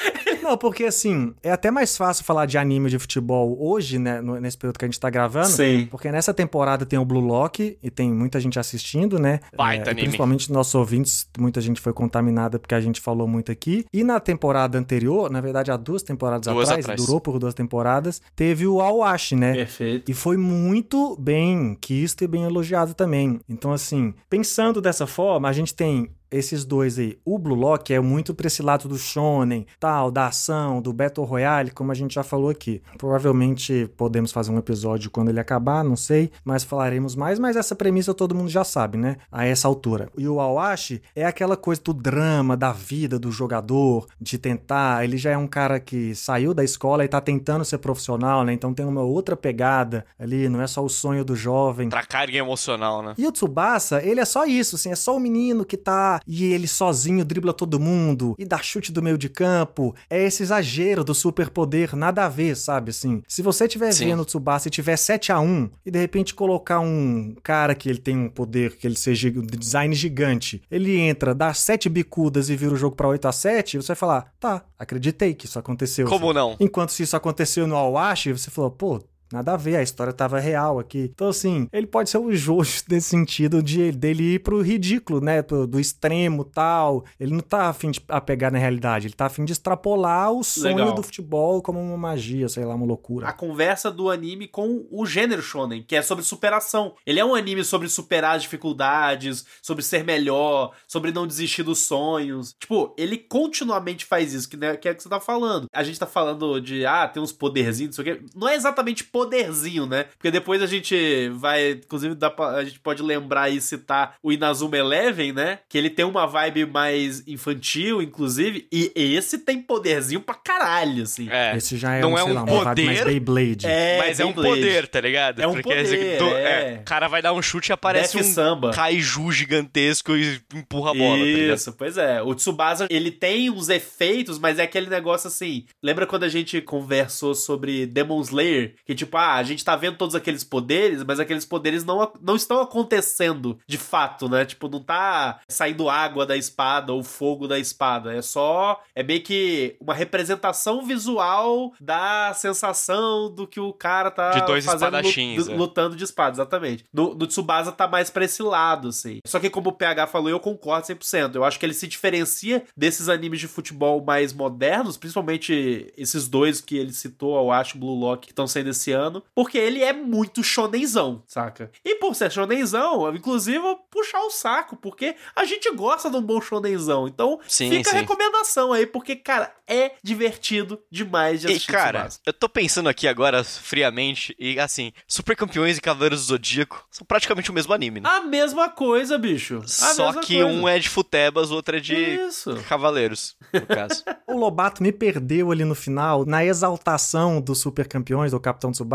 Não, porque assim, é até mais fácil falar de anime de futebol hoje, né? Nesse período que a gente tá gravando. Sim. Porque nessa temporada tem o Blue Lock e tem muita gente assistindo, né? Baita e anime. Principalmente nossos ouvintes, muita gente foi contaminada porque a gente falou muito aqui. E na temporada anterior, na verdade há duas temporadas Duas atrás, atrás. durou por duas temporadas, teve o Awashi, né? Perfeito. E foi muito bem quisto e bem elogiado também. Então, assim, pensando dessa forma, a gente tem esses dois aí. O Blue Lock é muito pra esse lado do shonen, tal, da ação, do Battle Royale, como a gente já falou aqui. Provavelmente podemos fazer um episódio quando ele acabar, não sei, mas falaremos mais, mas essa premissa todo mundo já sabe, né? A essa altura. E o Awashi é aquela coisa do drama, da vida do jogador, de tentar, ele já é um cara que saiu da escola e tá tentando ser profissional, né? Então tem uma outra pegada ali, não é só o sonho do jovem. Pra carga emocional, né? E o Tsubasa, ele é só isso, assim, é só o menino que tá e ele sozinho dribla todo mundo e dá chute do meio de campo. É esse exagero do superpoder, nada a ver, sabe, assim. Se você estiver Sim. vendo o Tsubasa e tiver 7 a 1 e de repente colocar um cara que ele tem um poder, que ele seja um design gigante, ele entra, dá 7 bicudas e vira o jogo pra 8 a 7 você vai falar, tá, acreditei que isso aconteceu. Como não? Enquanto se isso aconteceu no Awashi, você falou, pô, nada a ver, a história tava real aqui. Então, assim, ele pode ser o Jojo nesse sentido de dele ir pro ridículo, né? Pro- do extremo tal. Ele não tá afim de apegar na realidade, ele tá afim de extrapolar o sonho Legal. do futebol como uma magia, sei lá, uma loucura. a conversa do anime com o gênero shonen, que é sobre superação. Ele é um anime sobre superar as dificuldades, sobre ser melhor, sobre não desistir dos sonhos. Tipo, ele continuamente faz isso, que, né, que é o que você tá falando. A gente tá falando de, ah, tem uns poderzinhos, não sei o quê. Não é exatamente poderzinho, né? Porque depois a gente vai, inclusive dá pra, a gente pode lembrar e citar o Inazuma Eleven, né? Que ele tem uma vibe mais infantil, inclusive, e esse tem poderzinho pra caralho, assim. É. Esse já é Não um, é sei um lá, uma vibe mais poder, Beyblade. É, Mas é um Beyblade. poder, tá ligado? É um Porque poder, do- é. O cara vai dar um chute e aparece Def um Samba. kaiju gigantesco e empurra a bola, tá ligado? Isso, pois é. O Tsubasa, ele tem uns efeitos, mas é aquele negócio assim. Lembra quando a gente conversou sobre Demon Slayer? Que tipo, ah, a gente tá vendo todos aqueles poderes, mas aqueles poderes não, não estão acontecendo de fato, né? Tipo, não tá saindo água da espada ou fogo da espada. É só. É meio que uma representação visual da sensação do que o cara tá De dois fazendo espadachins, é. lutando de espada, exatamente. No, no Tsubasa tá mais pra esse lado, assim. Só que como o PH falou, eu concordo 100%. Eu acho que ele se diferencia desses animes de futebol mais modernos, principalmente esses dois que ele citou, eu acho, Blue Lock, que estão saindo esse ano, porque ele é muito shonenzão, saca? E por ser shonenzão, inclusive, eu vou puxar o saco, porque a gente gosta de um bom shonenzão. Então, Sim, fica sim. a recomendação aí, porque, cara, é divertido demais de E, assistir cara, Tsubasa. eu tô pensando aqui agora friamente, e assim, Super Campeões e Cavaleiros do Zodíaco são praticamente o mesmo anime, né? A mesma coisa, bicho. A Só mesma que coisa. um é de futebas, o outro é de Isso. cavaleiros, no caso. O Lobato me perdeu ali no final, na exaltação dos super campeões do Capitão Tsubasa,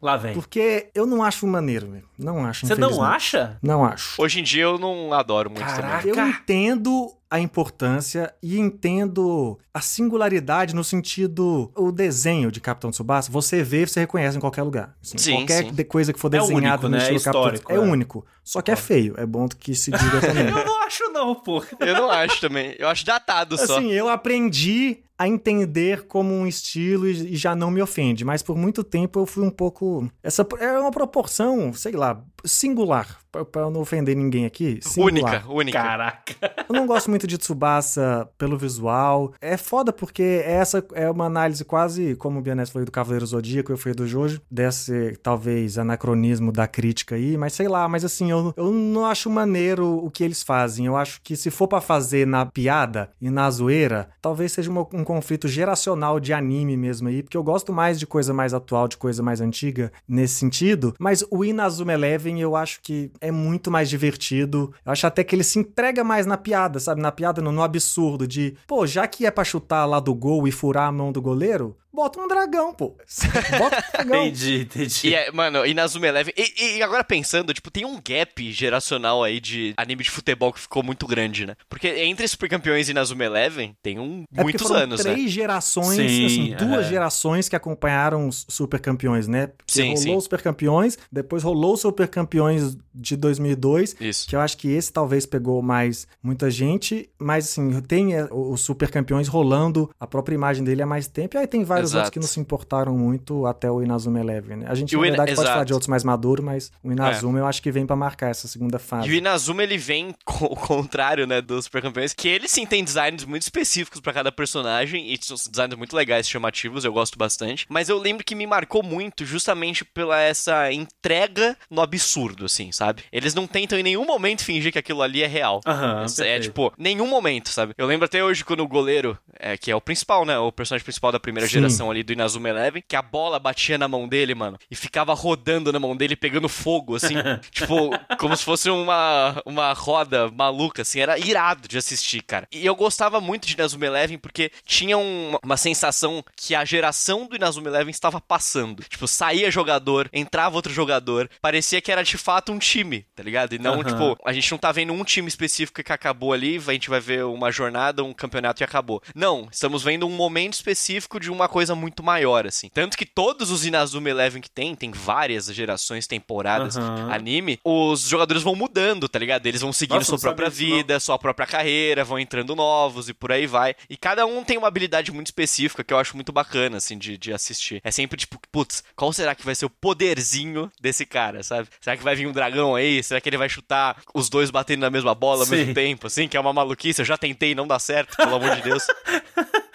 Lá vem. porque eu não acho maneiro, velho. Não acho, Você não acha? Não acho. Hoje em dia eu não adoro muito Caraca. também. Eu entendo a importância e entendo a singularidade no sentido o desenho de Capitão Tsubasa, você vê, você reconhece em qualquer lugar. Assim, Sim, qualquer sim. coisa que for É desenhada único, no né? É estilo Capitão histórico, Tsubasa, é é. único. Só que é feio, é bom que se diga também. Eu não acho, não, pô. Eu não acho também. Eu acho datado só. Assim, eu aprendi a entender como um estilo e e já não me ofende, mas por muito tempo eu fui um pouco. Essa é uma proporção, sei lá, singular, eu não ofender ninguém aqui. Singular. Única, única. Caraca. Eu não gosto muito de Tsubasa pelo visual. É foda porque essa é uma análise quase, como o Bianese foi do Cavaleiro Zodíaco, eu fui do Jojo, desse talvez anacronismo da crítica aí, mas sei lá, mas assim, eu, eu não acho maneiro o que eles fazem. Eu acho que se for pra fazer na piada e na zoeira, talvez seja uma- um conflito geracional de anime mesmo aí, porque eu gosto mais de coisa mais atual, de coisa mais antiga nesse sentido, mas o Inazuma Eleven eu acho que é muito mais divertido. Eu acho até que ele se entrega mais na piada, sabe? Na piada, no, no absurdo de, pô, já que é pra chutar lá do gol e furar a mão do goleiro, bota um dragão, pô. Bota um dragão. Entendi, entendi. E, é, mano, Inazuma Eleven. E, e agora pensando, tipo, tem um gap geracional aí de anime de futebol que ficou muito grande, né? Porque entre Super Campeões e Inazuma Eleven tem um, É muitos foram anos, três né? gerações, Sim, assim, duas é. gerações que acompanharam os super campeões, né? Porque Sim, rolou sim. os super campeões, depois rolou os super campeões de 2002, Isso. que eu acho que esse talvez pegou mais muita gente, mas assim, tem é, os super campeões rolando a própria imagem dele há mais tempo, e aí tem vários Exato. outros que não se importaram muito até o Inazuma Eleven, né? A gente, E na Ina- verdade, pode exato. falar de outros mais maduros, mas o Inazuma eu acho que vem pra marcar essa segunda fase. E o Inazuma, ele vem com o contrário, né, dos Super Campeões, que ele sim tem designs muito específicos pra cada personagem, e são designs muito legais, chamativos, eu gosto bastante. Mas eu lembro que me marcou muito justamente pela essa entrega no absurdo, assim, sabe? Eles não tentam em nenhum momento fingir que aquilo ali é real. Aham, é, perfeito. tipo, nenhum momento, sabe? Eu lembro até hoje quando o goleiro, é, que é o principal, né? O personagem principal da primeira Sim. geração ali do Inazuma Eleven, que a bola batia na mão dele, mano, e ficava rodando na mão dele, pegando fogo, assim. tipo, como se fosse uma, uma roda maluca, assim. Era irado de assistir, cara. E eu gostava muito de Inazuma Eleven porque tinha um- uma sensação que a geração do Inazuma Eleven estava passando. Tipo, saía jogador, entrava outro jogador, parecia que era de fato um time, tá ligado? E não, Aham. tipo, a gente não tá vendo um time específico que acabou ali, a gente vai ver uma jornada, um campeonato e acabou. Não, estamos vendo um momento específico de uma coisa muito maior, assim. Tanto que todos os Inazuma Eleven que tem, tem várias gerações, temporadas, Aham. anime, os jogadores vão mudando, tá ligado? Eles vão seguindo Nossa, sua própria disso, não. vida, sua própria carreira, vão entrando novos e por aí vai. E cada um tem uma habilidade muito específica que eu acho muito bacana, assim, de, de assistir. É sempre tipo, putz, qual será que vai ser o poderzinho desse cara, sabe? Será que vai vir um dragão aí? Será que ele vai chutar os dois batendo na mesma bola ao Sim. mesmo tempo, assim? Que é uma maluquice. Eu já tentei, não dá certo, pelo amor de Deus.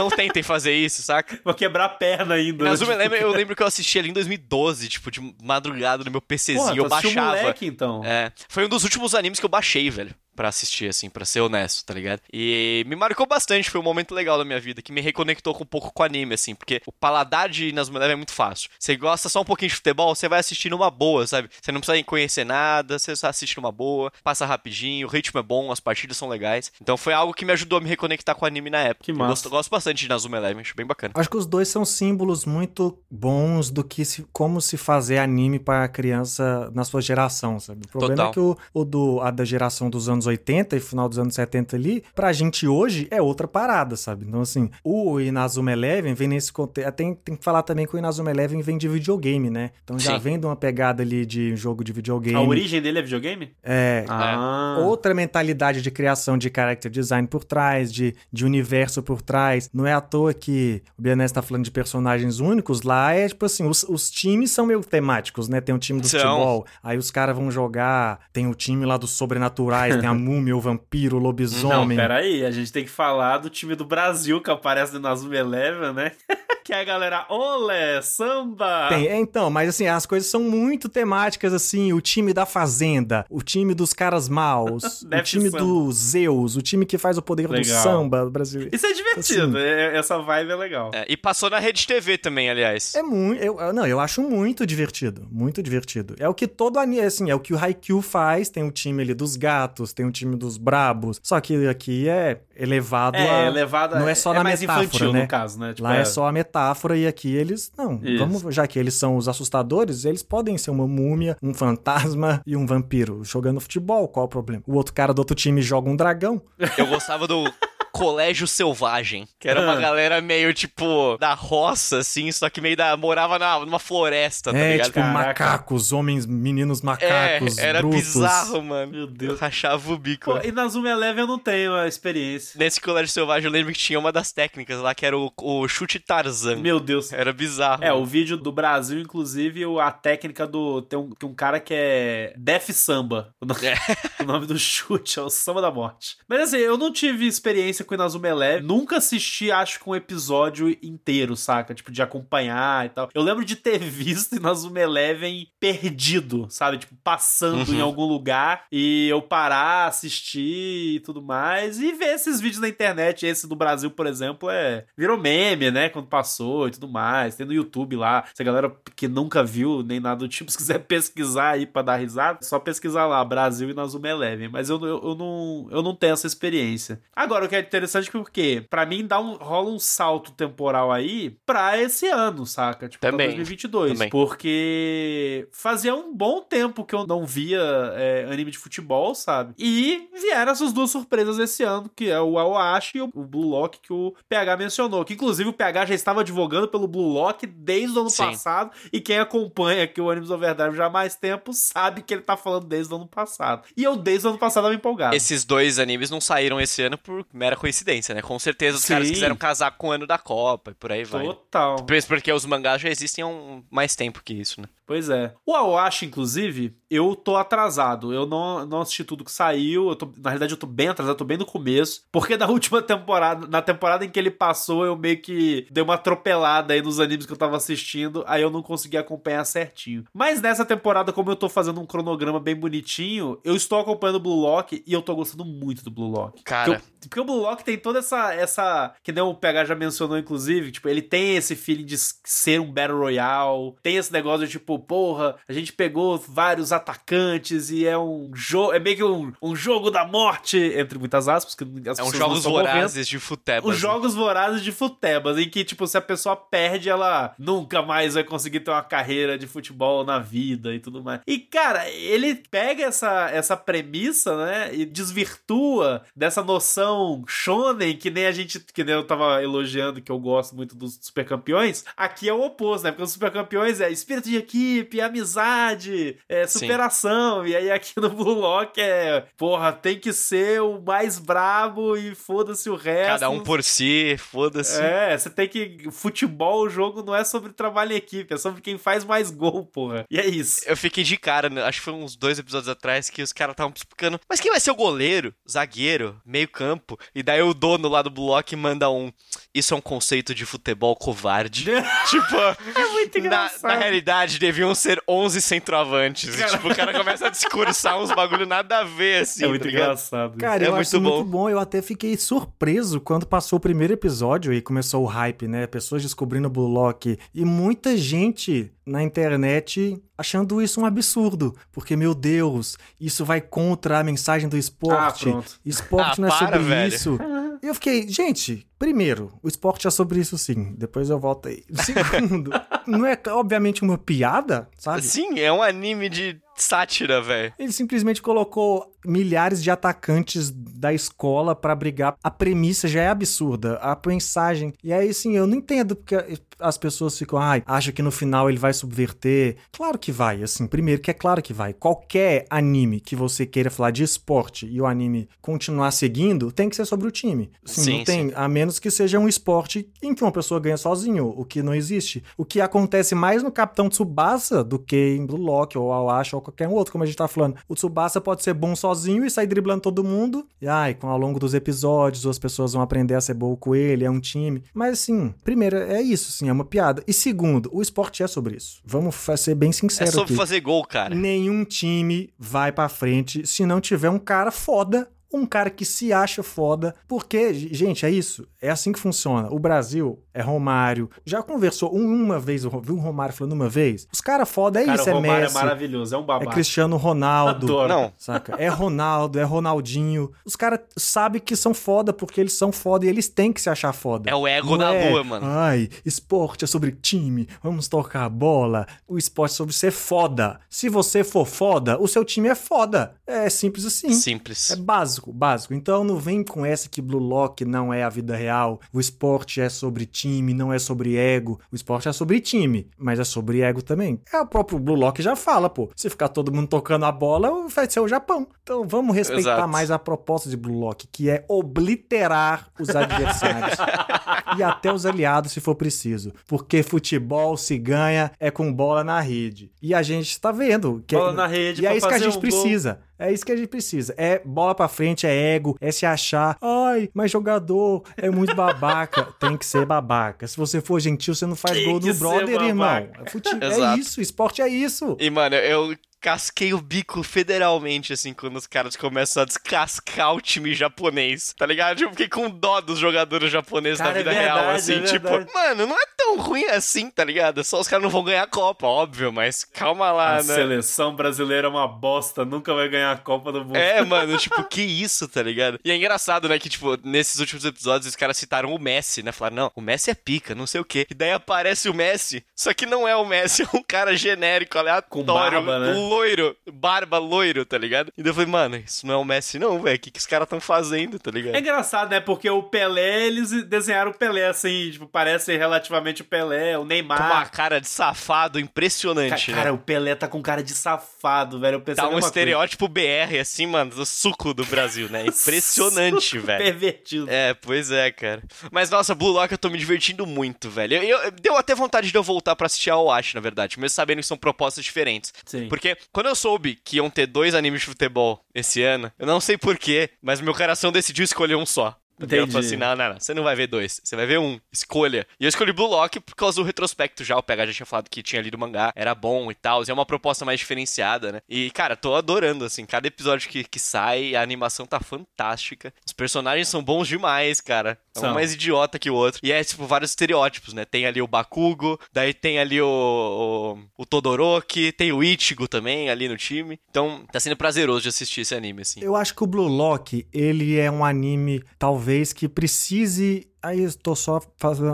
Não tentem fazer isso, saca? Vou quebrar a perna ainda. Inazuma Tipo, Eleven, eu lembro que eu assisti ali em 2012, tipo, de madrugada no meu PCzinho, Porra, eu baixava. moleque, então. É, foi um dos últimos animes que eu baixei, velho. Pra assistir, assim, pra ser honesto, tá ligado? E me marcou bastante, foi um momento legal da minha vida, que me reconectou com um pouco com anime, assim, porque o paladar de Inazuma Eleven é muito fácil. Você gosta só um pouquinho de futebol, você vai assistir numa boa, sabe? Você não precisa conhecer nada, você só assiste numa boa, passa rapidinho, o ritmo é bom, as partidas são legais. Então foi algo que me ajudou a me reconectar com o anime na época. Que Eu massa. gosto, gosto bastante de Inazuma Eleven, acho bem bacana. Acho que os dois são símbolos muito bons do que se, como se fazer anime para criança na sua geração, sabe? O problema Total. é que o, o do, a da geração dos anos 80 e final dos anos 70 ali, pra gente hoje é outra parada, sabe? Então, assim, o Inazuma Eleven vem nesse contexto. Tem, tem que falar também que o Inazuma Eleven vem de videogame, né? Então já Sim. vem de uma pegada ali de jogo de videogame. A origem dele é videogame? É, Ah. outra mentalidade de criação de character design por trás, de, de universo por trás. Não é à toa que o Bianese tá falando de personagens únicos, lá é tipo assim, os, os times são meio temáticos, né? Tem o time do São. futebol, aí os caras vão jogar, tem o time lá dos sobrenaturais, tem a múmia, o vampiro, o Não, lobisomem. peraí, a gente tem que falar do time do Brasil que aparece no Azul Eleven, né? que é a galera Olé, samba! Tem, é, então, mas assim, as coisas são muito temáticas, assim, o time da Fazenda, o time dos caras maus, o time do Zeus, o time que faz o poder do Legal. samba brasileiro. Isso é divertido, Assim. é- essa vibe é legal. É, e passou na Rede TV também, aliás. É muito. Eu, eu- não, eu acho muito divertido. Muito divertido. É o que todo anime. Assim, é o que o Haikyuu faz. Tem o time ali dos gatos, tem o time dos brabos. Só que aqui é elevado É, a. levada. não é só na mais metáfora, infantil, né? no caso, né? Tipo, Lá é só a metáfora e aqui eles. Não, Isso. vamos, já que eles são os assustadores, eles podem ser uma múmia, um fantasma e um vampiro jogando futebol. Qual o problema? O outro cara do outro time joga um dragão. Eu gostava do Colégio Selvagem, que era uma Ah. galera meio, tipo, da roça, assim, só que meio da... morava na, numa floresta, tá é, ligado? tipo Caraca. macacos, homens, meninos macacos. é, era brutos. bizarro, mano. Meu Eu Deus. rachava o bico. Pô, e na Zoom Eleven eu não tenho a experiência. Nesse Colégio Selvagem eu lembro que tinha uma das técnicas lá, que era o, o chute Tarzan. Meu Deus. Era bizarro. É, o vídeo do Brasil, inclusive, a técnica do. Tem um, tem um cara que é Def Samba. O nome, É. o nome do chute é o Samba da Morte. Mas assim, eu não tive experiência com Inazuma Eleven. Nunca assisti, acho que um episódio inteiro, saca? Tipo, de acompanhar e tal. Eu lembro de ter visto Inazuma Eleven perdido, sabe? Tipo, passando Uhum. em algum lugar e eu parar, assistir e tudo mais. E ver esses vídeos na internet. Esse do Brasil, por exemplo, é. Virou meme, né? Quando passou e tudo mais. Tem no YouTube lá. Se a galera que nunca viu nem nada do tipo, se quiser pesquisar aí pra dar risada, é só pesquisar lá, Brasil e Nazuma Eleven. Mas eu, eu, eu não, eu não tenho essa experiência. Agora, o que é interessante porque, pra mim, dá um, rola um salto temporal aí pra esse ano, saca? Tipo, Também. 2022. Também. Porque fazia um bom tempo que eu não via é, anime de futebol, sabe? E vieram essas duas surpresas esse ano, que é o Aoashi e o o Blue Lock que o PH mencionou. Que inclusive o PH já estava advogando pelo Blue Lock desde o ano Sim. passado. E quem acompanha aqui o Animes Overdrive já há mais tempo sabe que ele tá falando desde o ano passado. E eu desde o ano passado tava empolgado. Esses dois animes não saíram esse ano por mera coincidência, né? Com certeza os Sim. caras quiseram casar com o ano da Copa e por aí vai. Total. Mesmo porque os mangás já existem há um, mais tempo que isso, né? Pois é. O Awashi, inclusive, eu tô atrasado. Eu não, não assisti tudo que saiu. Eu tô, na realidade, eu tô bem atrasado, eu tô bem no começo. Porque na última temporada, na temporada em que ele passou, eu meio que dei uma atropelada aí nos animes que eu tava assistindo. Aí eu não consegui acompanhar certinho. Mas nessa temporada, como eu tô fazendo um cronograma bem bonitinho, eu estou acompanhando o Blue Lock e eu tô gostando muito do Blue Lock. Cara. Porque, eu- porque o Blue Lock tem toda essa. essa que nem o PH já mencionou, inclusive. Tipo, ele tem esse feeling de ser um Battle Royale. Tem esse negócio de tipo, porra, a gente pegou vários atacantes e é um jogo. É meio que um, um jogo da morte, entre muitas aspas. Que as É um jogos estão movendo. vorazes de futebol. Os jogos vorazes de futebas, em que, tipo, se a pessoa perde, ela nunca mais vai conseguir ter uma carreira de futebol na vida e tudo mais. E, cara, ele pega essa, essa premissa, né, e desvirtua dessa noção shonen, que nem a gente, que nem eu tava elogiando, que eu gosto muito dos super campeões. Aqui é o oposto, né, porque os super campeões é espírito de equipe, amizade, é Sim. superação, e aí aqui no Blue Lock é, porra, tem que ser o mais brabo e foda-se o resto. Cada um por si, foda-se. É, você tem que. Futebol, o jogo não é sobre trabalho em equipe, é sobre quem faz mais gol, porra. E é isso. Eu fiquei de cara, né? acho que foi uns dois episódios atrás que os caras estavam explicando. Mas quem vai ser o goleiro, zagueiro, meio campo? E daí o dono lá do bloco manda um. Isso é um conceito de futebol covarde. tipo, É muito na, na realidade, devido deviam ser 11 centroavantes. E, tipo, o cara começa a discursar uns bagulho nada a ver, assim. É muito tá engraçado. Cara, É eu muito acho bom. muito bom. Eu até fiquei surpreso quando passou o primeiro episódio e começou o hype, né? Pessoas descobrindo o Blue Lock. E muita gente na internet achando isso um absurdo. Porque, meu Deus, isso vai contra a mensagem do Ah, esporte. pronto. esporte Ah, não é para, sobre velho. isso. E eu fiquei, gente, primeiro, o esporte é sobre isso sim. Depois eu volto aí. Segundo, não é obviamente uma piada, sabe? Sim, é um anime de sátira, velho. Ele simplesmente colocou milhares de atacantes da escola pra brigar. A premissa já é absurda, a mensagem. E aí, sim, eu não entendo porque as pessoas ficam, ai, acham que no final ele vai subverter. Claro que vai, assim, primeiro que é claro que vai. Qualquer anime que você queira falar de esporte e o anime continuar seguindo, tem que ser sobre o time. Assim, Sim, não tem, a menos que seja um esporte em que uma pessoa ganha sozinho, o que não existe. O que acontece mais no Capitão Tsubasa do que em Blue Lock ou Awashi ou qualquer um outro, como a gente tá falando. O Tsubasa pode ser bom sozinho e sair driblando todo mundo. E ai, com ao longo dos episódios as pessoas vão aprender a ser boa com ele, é um time. Mas assim, primeiro, é isso, sim, é uma piada. E segundo, o esporte é sobre isso. Vamos ser bem É sinceros sobre aqui. fazer gol, cara. Nenhum time vai pra frente se não tiver um cara foda, um cara que se acha foda. Porque, gente, é isso. É assim que funciona. O Brasil é Romário. Já conversou um- uma vez, viu um Romário falando uma vez? Os caras foda é Cara, isso, o é Romário Messi. é maravilhoso, é um É babaca. Cristiano Ronaldo. Adoro. Não, Saca? É Ronaldo, é Ronaldinho. Os caras sabem que são foda porque eles são foda e eles têm que se achar foda. é o ego Não da é, lua, mano. Ai, esporte é sobre time, vamos tocar a bola. O esporte é sobre ser foda. Se você for foda, o seu time é foda. É simples assim. Simples. É básico, básico. Então não vem com essa que Blue Lock não é a vida real. O esporte é sobre time, não é sobre ego. O esporte é sobre time, mas é sobre ego também. É o próprio Blue Lock já fala, pô. Se ficar todo mundo tocando a bola, vai ser o Japão. Então vamos respeitar Exato. mais a proposta de Blue Lock, que é obliterar os adversários. e até os aliados, se for preciso. Porque futebol se ganha é com bola na rede. E a gente tá vendo. Que Bola na rede E é isso que a gente um gol. precisa. É isso que a gente precisa. É bola pra frente, é ego, é se achar. Ai, mas jogador é muito babaca. Tem que ser babaca. Se você for gentil, você não faz Tem gol no brother, irmão. É, fute- é isso, esporte é isso. E, mano, eu casquei o bico federalmente, assim, quando os caras começam a descascar o time japonês, tá ligado? Tipo, fiquei com dó dos jogadores japoneses Cara, da vida é verdade, real, é assim, tipo, verdade. mano, não é tão ruim assim, tá ligado? Só os caras não vão ganhar a Copa, óbvio, mas calma lá, A né? seleção brasileira é uma bosta, nunca vai ganhar a Copa do Mundo. É, mano, tipo, que isso, tá ligado? E é engraçado, né, que, tipo, nesses últimos episódios os caras citaram o Messi, né? Falaram, não, o Messi é pica, não sei o quê. E daí aparece o Messi, só que não é o Messi, é um cara genérico, aleatório, Com barba, né? Loiro, barba loiro, tá ligado? E daí eu falei, mano, isso não é o Messi não, velho, o que, que os caras tão fazendo, tá ligado? É engraçado, né? Porque o Pelé, eles desenharam o Pelé assim, tipo, parece relativamente o Pelé, o Com Neymar. uma cara de safado impressionante, Ca- Cara, né? o Pelé tá com cara de safado, velho. Eu pensei Tá um estereótipo BR, assim, mano, do suco do Brasil, né? Impressionante, coisa. velho. Pervertido. É, pois é, cara. Mas nossa, Blue Lock eu tô me divertindo muito, velho. Eu, eu- deu até vontade de eu voltar pra assistir a Oashi, na verdade, mesmo sabendo que são propostas diferentes. Sim. Porque quando eu soube que iam ter dois animes de futebol esse ano, eu não sei porquê, mas meu coração decidiu escolher um só. Porque Eu Entendi. falei assim, não, não, não, você não vai ver dois, você vai ver um, escolha. E eu escolhi Blue Lock por causa do retrospecto já, o PH já tinha falado que tinha lido o mangá, era bom e tal, e é uma proposta mais diferenciada, né? E, cara, tô adorando, assim, cada episódio que, que sai, a animação tá fantástica, os personagens são bons demais, cara. É um São. mais idiota que o outro. E é, tipo, vários estereótipos, né? Tem ali o Bakugo, daí tem ali o, o, o Todoroki, tem o Ichigo também ali no time. Então, tá sendo prazeroso de assistir esse anime, assim. Eu acho que o Blue Lock, ele é um anime, talvez, que precise. Aí tô só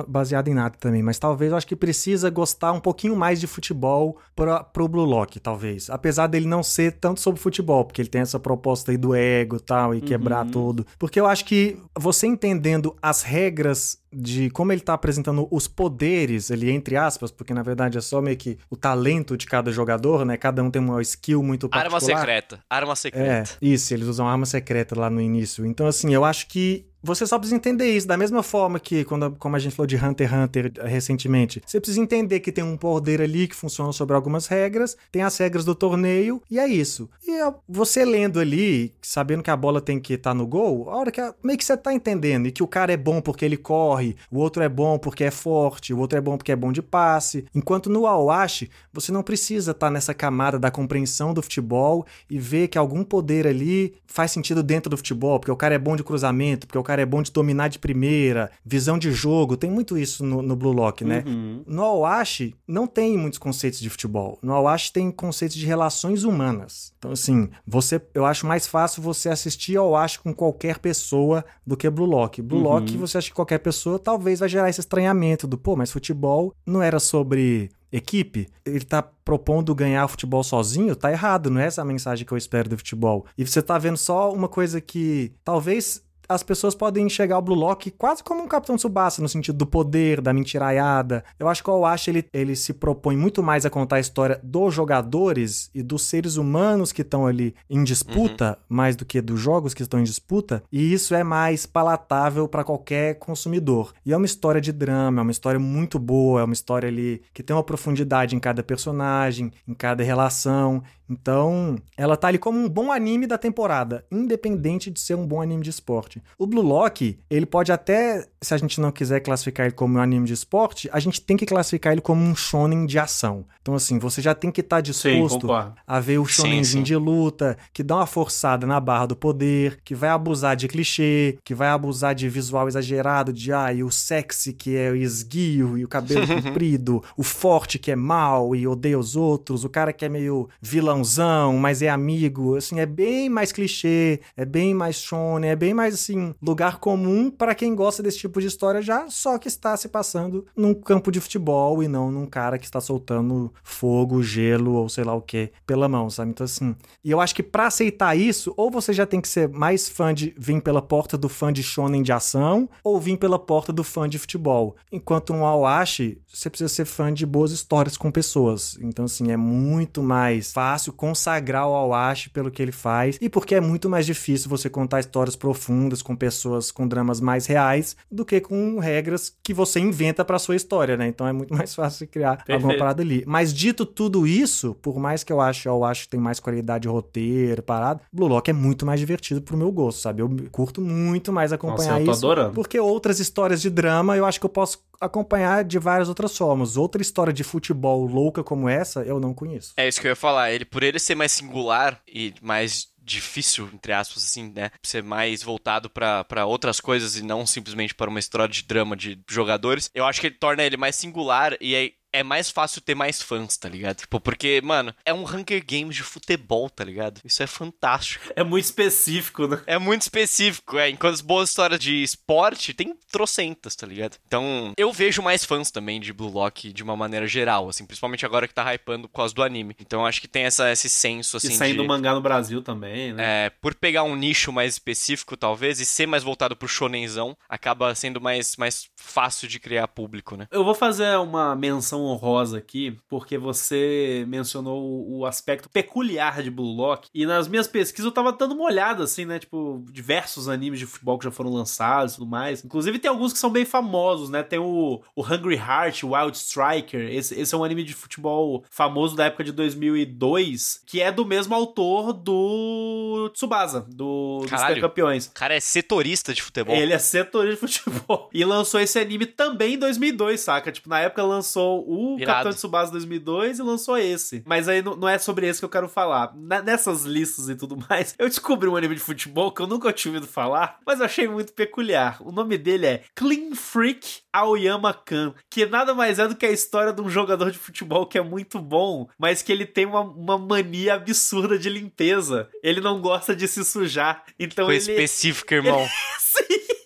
baseado em nada também, mas talvez eu acho que precisa gostar um pouquinho mais de futebol pra, pro Blue Lock, talvez. Apesar dele não ser tanto sobre futebol, porque ele tem essa proposta aí do ego e tal, e quebrar Uhum. tudo. Porque eu acho que você entendendo as regras de como ele tá apresentando os poderes ali, entre aspas, porque na verdade é só meio que o talento de cada jogador, né? Cada um tem uma skill muito particular. Arma secreta. Arma É, secreta. isso, eles usam arma secreta lá no início. Então, assim, eu acho que você só precisa entender isso. Da mesma forma que, quando, como a gente falou de Hunter x Hunter recentemente, você precisa entender que tem um poder ali que funciona sobre algumas regras, tem as regras do torneio, e é isso. E ó, você lendo ali, sabendo que a bola tem que estar no gol, a hora que a- meio que você tá entendendo, e que o cara é bom porque ele corre, corre, o outro é bom porque é forte, o outro é bom porque é bom de passe. Enquanto no Awashi, você não precisa estar tá nessa camada da compreensão do futebol e ver que algum poder ali faz sentido dentro do futebol, porque o cara é bom de cruzamento, porque o cara é bom de dominar de primeira, visão de jogo, tem muito isso no, no Blue Lock, né? Uhum. No Awashi não tem muitos conceitos de futebol. No Awashi tem conceitos de relações humanas. Então, assim, você, eu acho mais fácil você assistir Awashi com qualquer pessoa do que Blue Lock. Blue uhum. Lock, você acha que qualquer pessoa talvez vai gerar esse estranhamento do, pô, mas futebol não era sobre equipe, ele tá propondo ganhar futebol sozinho, tá errado, não é essa a mensagem que eu espero do futebol. E você tá vendo só uma coisa que talvez as pessoas podem enxergar o Blue Lock quase como um Capitão Tsubasa, no sentido do poder, da mentiraiada. Eu acho que o Awashi, ele, ele se propõe muito mais a contar a história dos jogadores e dos seres humanos que estão ali em disputa, uhum. mais do que dos jogos que estão em disputa, e isso é mais palatável para qualquer consumidor. E é uma história de drama, é uma história muito boa, é uma história ali que tem uma profundidade em cada personagem, em cada relação, então, ela tá ali como um bom anime da temporada, independente de ser um bom anime de esporte. O Blue Lock, ele pode até, se a gente não quiser classificar ele como um anime de esporte, a gente tem que classificar ele como um shonen de ação. Então, assim, você já tem que estar tá disposto sim, a ver o shonenzinho de luta, que dá uma forçada na barra do poder, que vai abusar de clichê, que vai abusar de visual exagerado, de ah, e o sexy que é o esguio e o cabelo comprido, o forte que é mal e odeia os outros, o cara que é meio vilão vilãozão, mas é amigo, assim, é bem mais clichê, é bem mais shonen, é bem mais, assim, lugar comum para quem gosta desse tipo de história já, só que está se passando num campo de futebol e não num cara que está soltando fogo, gelo ou sei lá o que pela mão, sabe? Então, assim, e eu acho que para aceitar isso, ou você já tem que ser mais fã de vir pela porta do fã de shonen de ação, ou vir pela porta do fã de futebol. Enquanto um Awashi, você precisa ser fã de boas histórias com pessoas. Então, assim, é muito mais fácil fácil consagrar o Awashi pelo que ele faz e porque é muito mais difícil você contar histórias profundas com pessoas com dramas mais reais do que com regras que você inventa para sua história, né? Então é muito mais fácil criar Perfeito. alguma parada ali. Mas dito tudo isso, por mais que eu ache o Awashi tem mais qualidade de roteiro, parado, Blue Lock é muito mais divertido pro meu gosto, sabe? Eu curto muito mais acompanhar Nossa, eu tô isso. Adorando. Porque outras histórias de drama eu acho que eu posso acompanhar de várias outras formas. Outra história de futebol louca como essa, eu não conheço. É isso que eu ia falar. Ele, por ele ser mais singular e mais difícil, entre aspas, assim, né? Ser mais voltado para outras coisas e não simplesmente para uma história de drama de jogadores. Eu acho que ele torna ele mais singular e aí é mais fácil ter mais fãs, tá ligado? Tipo, porque, mano, é um Hunger Games de futebol, tá ligado? Isso é fantástico. É muito específico, né? É muito específico, é. Enquanto as boas histórias de esporte tem trocentas, tá ligado? Então, eu vejo mais fãs também de Blue Lock de uma maneira geral, assim, principalmente agora que tá hypando por causa do anime. Então, acho que tem essa, esse senso, assim. E saindo de, mangá no Brasil também, né? É, por pegar um nicho mais específico, talvez, e ser mais voltado pro shonenzão, acaba sendo mais, mais fácil de criar público, né? Eu vou fazer uma menção honrosa aqui, porque você mencionou o aspecto peculiar de Blue Lock, e nas minhas pesquisas eu tava dando uma olhada, assim, né, tipo, diversos animes de futebol que já foram lançados e tudo mais. Inclusive tem alguns que são bem famosos, né, tem o, o Hungry Heart, Wild Striker, esse, esse é um anime de futebol famoso da época de 2002, que é do mesmo autor do Tsubasa, do, dos Campeões. O cara é setorista de futebol. Ele é setorista de futebol. E lançou esse anime também em 2002, saca? Tipo, na época lançou o Irado. Capitão Tsubasa 2002 e lançou esse. Mas aí não, é sobre esse que eu quero falar. nessas listas e tudo mais, eu descobri um anime de futebol que eu nunca tinha ouvido falar, mas eu achei muito peculiar. O nome dele é Clean Freak Aoyama Kan, que nada mais é do que a história de um jogador de futebol que é muito bom, mas que ele tem uma, uma mania absurda de limpeza. Ele não gosta de se sujar. Então Foi ele... específico, irmão. Ele... Sim!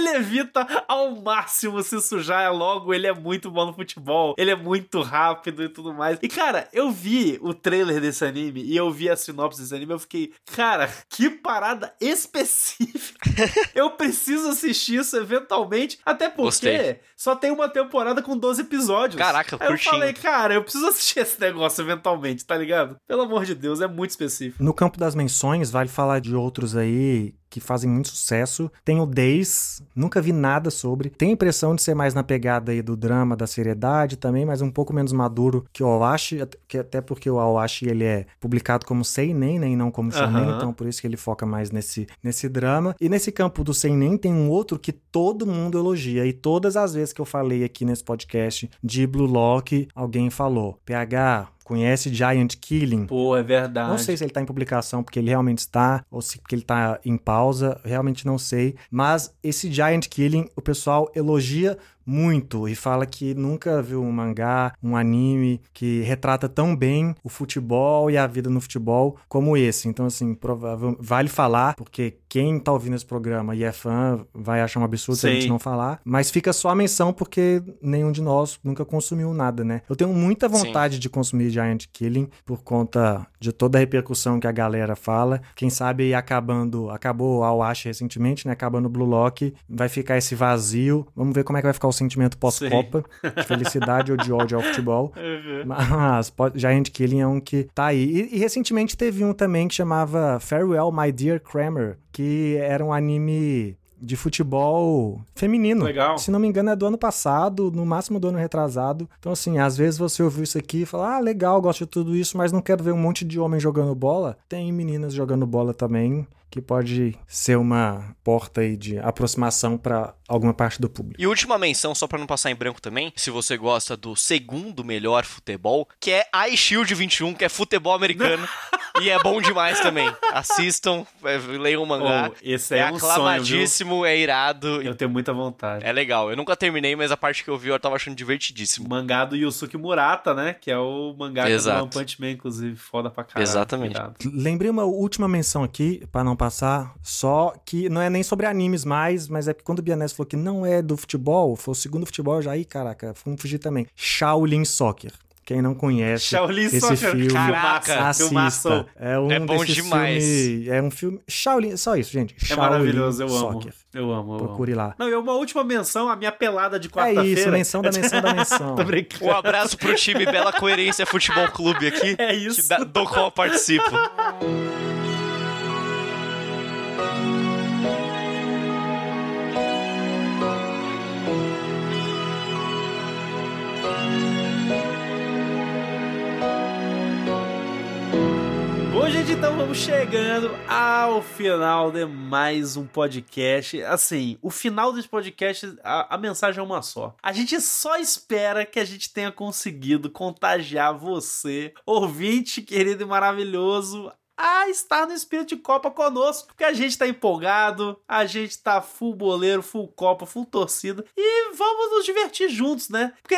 Ele evita ao máximo se sujar, é logo ele é muito bom no futebol, ele é muito rápido e tudo mais. E cara, eu vi o trailer desse anime e eu vi a sinopse desse anime, eu fiquei, cara, que parada específica. eu preciso assistir isso eventualmente, até porque Gostei. só tem uma temporada com 12 episódios. Caraca, Aí curtinho. eu falei, cara, eu preciso assistir esse negócio eventualmente, tá ligado? Pelo amor de Deus, é muito específico. No campo das menções, vale falar de outros aí que fazem muito sucesso. Tem o Days, nunca vi nada sobre. Tem a impressão de ser mais na pegada aí do drama, da seriedade também, mas um pouco menos maduro que o Awashi, até porque o Awashi ele é publicado como seinen, né, e não como shonen, uhum. então por isso que ele foca mais nesse, nesse drama. E nesse campo do seinen tem um outro que todo mundo elogia, e todas as vezes que eu falei aqui nesse podcast de Blue Lock, alguém falou, PH, conhece Giant Killing. Pô, é verdade. Não sei se ele tá em publicação porque ele realmente está, ou se porque ele tá em pausa, realmente não sei. Mas esse Giant Killing, o pessoal elogia muito e fala que nunca viu um mangá, um anime que retrata tão bem o futebol e a vida no futebol como esse. Então, assim, provável, vale falar, porque quem tá ouvindo esse programa e é fã vai achar um absurdo se a gente não falar, mas fica só a menção porque nenhum de nós nunca consumiu nada, né? Eu tenho muita vontade Sim. de consumir Giant Killing por conta de toda a repercussão que a galera fala. Quem sabe acabando, acabou a Ash recentemente, né? Acabando o Blue Lock, vai ficar esse vazio. Vamos ver como é que vai ficar o sentimento pós-Copa, de felicidade ou de ódio ao futebol. Uhum. Mas Giant Killing é um que tá aí. E, e, recentemente teve um também que chamava Farewell My Dear Kramer, que era um anime de futebol feminino. Legal. Se não me engano, é do ano passado, no máximo do ano retrasado. Então, assim, às vezes você ouviu isso aqui e fala: ah, legal, gosto de tudo isso, mas não quero ver um monte de homem jogando bola. Tem meninas jogando bola também que pode ser uma porta aí de aproximação para alguma parte do público. E última menção, só para não passar em branco também, se você gosta do segundo melhor futebol, que é iShield 21, que é futebol americano. e é bom demais também. Assistam, é, leiam o mangá. Oh, esse é, é um aclamadíssimo, sonho, é irado. Eu tenho muita vontade. É legal. Eu nunca terminei, mas a parte que eu vi eu tava achando divertidíssimo. mangá do Yusuke Murata, né? Que é o mangá Exato. do One Punch Man, inclusive, foda pra caralho. Exatamente. Lembrei uma última menção aqui, para não passar, só que não é nem sobre animes mais, mas é que quando o Bianese falou que não é do futebol, foi o segundo futebol, já aí, caraca, vamos fugir também. Shaolin Soccer. Quem não conhece Shaolin esse Soccer. filme, Caraca, assista. É, um é bom demais. Filme, é um filme Shaolin, só isso, gente. É Shaolin maravilhoso, eu Soccer. amo. Eu amo, eu Procure amo. lá. Não, e uma última menção, a minha pelada de quarta-feira. É isso, menção da menção da menção. Tô brincando. Um abraço pro time Bela Coerência Futebol Clube aqui. É isso. do qual eu participo. então vamos chegando ao final de mais um podcast. Assim, o final desse podcast, a, a, mensagem é uma só. A gente só espera que a gente tenha conseguido contagiar você, ouvinte querido e maravilhoso, a estar no espírito de Copa conosco, porque a gente tá empolgado, a gente tá full boleiro, full Copa, full torcida e vamos nos divertir juntos, né? Porque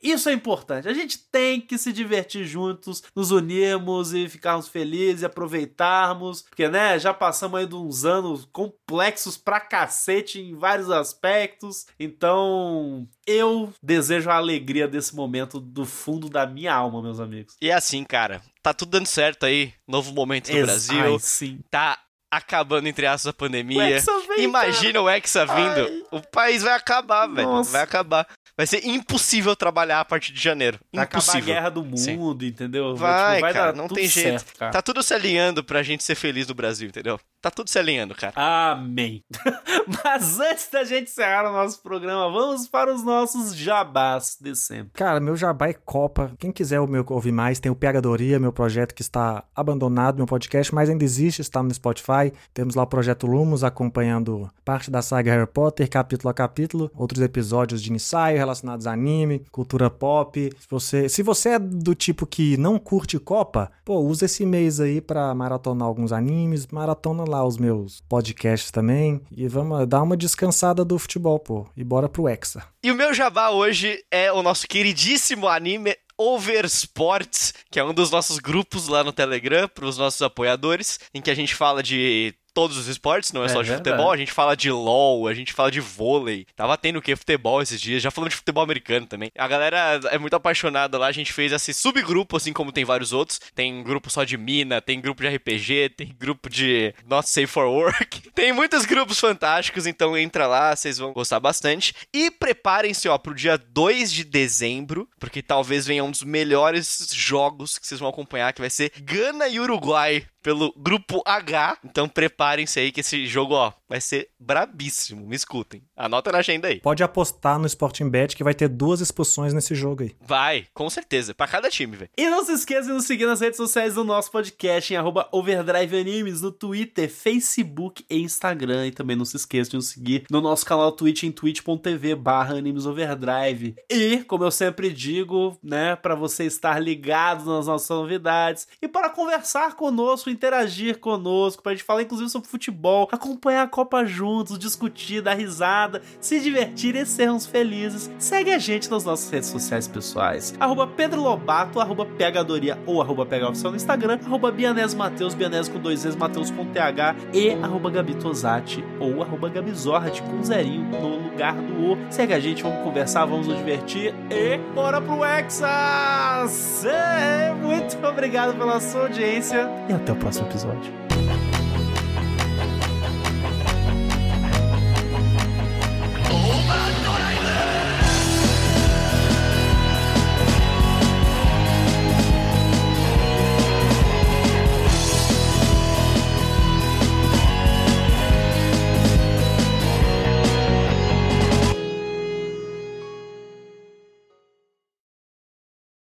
isso é importante. A gente tem que se divertir juntos, nos unirmos e ficarmos felizes e aproveitarmos, porque né, já passamos aí de uns anos complexos pra cacete em vários aspectos. Então, eu desejo a alegria desse momento do fundo da minha alma, meus amigos. E é assim, cara, tá tudo dando certo aí, novo momento do Ex Brasil. Ai, sim. Tá acabando entre aspas a pandemia. O vem, Imagina cara. o Hexa vindo. Ai. O país vai acabar, velho. Vai acabar. Vai ser impossível trabalhar a partir de janeiro. Vai impossível. acabar a guerra do mundo, Sim. entendeu? Vai, tipo, vai cara, não tem jeito. Certo, tá tudo se alinhando pra gente ser feliz no Brasil, entendeu? Tá tudo se alinhando, cara. Amém. Mas antes da gente encerrar o nosso programa, vamos para os nossos jabás de sempre. Cara, meu jabá é Copa. Quem quiser o meu ouvir mais, tem o Pegadoria, meu projeto que está abandonado, meu podcast, mas ainda existe, está no Spotify. Temos lá o Projeto Lumos acompanhando parte da saga Harry Potter, capítulo a capítulo, outros episódios de ensaio relacionados a anime, cultura pop. Se você, se você é do tipo que não curte Copa, pô, usa esse mês aí para maratonar alguns animes, maratona lá os meus podcasts também. E vamos dar uma descansada do futebol, pô. E bora pro Hexa. E o meu jabá hoje é o nosso queridíssimo anime Oversports, que é um dos nossos grupos lá no Telegram, para os nossos apoiadores, em que a gente fala de todos os esportes, não é, é só de verdade. futebol. A gente fala de LOL, a gente fala de vôlei. Tava tendo o que? Futebol esses dias. Já falando de futebol americano também. A galera é muito apaixonada lá. A gente fez esse subgrupo, assim como tem vários outros. Tem grupo só de mina, tem grupo de RPG, tem grupo de Not Safe for Work. Tem muitos grupos fantásticos, então entra lá, vocês vão gostar bastante. E preparem-se, ó, pro dia 2 de dezembro, porque talvez venha um dos melhores jogos que vocês vão acompanhar, que vai ser Gana e Uruguai pelo grupo H. Então prepare preparem-se aí que esse jogo, ó, vai ser brabíssimo. Me escutem. Anota na agenda aí. Pode apostar no Sporting Bet que vai ter duas expulsões nesse jogo aí. Vai, com certeza. Pra cada time, velho. E não se esqueça de nos seguir nas redes sociais do nosso podcast, em arroba Overdrive Animes, no Twitter, Facebook e Instagram. E também não se esqueça de nos seguir no nosso canal Twitch em twitch.tv barra Animes Overdrive. E, como eu sempre digo, né, para você estar ligado nas nossas novidades e para conversar conosco, interagir conosco, pra gente falar inclusive sobre futebol, acompanhar a Copa juntos, discutir, dar risada, se divertir e sermos felizes, segue a gente nas nossas redes sociais pessoais. Arroba Pedro Lobato, arroba Pegadoria ou arroba Oficial no Instagram, arroba Bianese Mateus, Bianese com dois vezes, Mateus com TH e arroba Gabi Tosati ou arroba Gabizord com zerinho no lugar do O. Segue a gente, vamos conversar, vamos nos divertir e bora pro Exas! É, muito obrigado pela sua audiência e até o próximo episódio.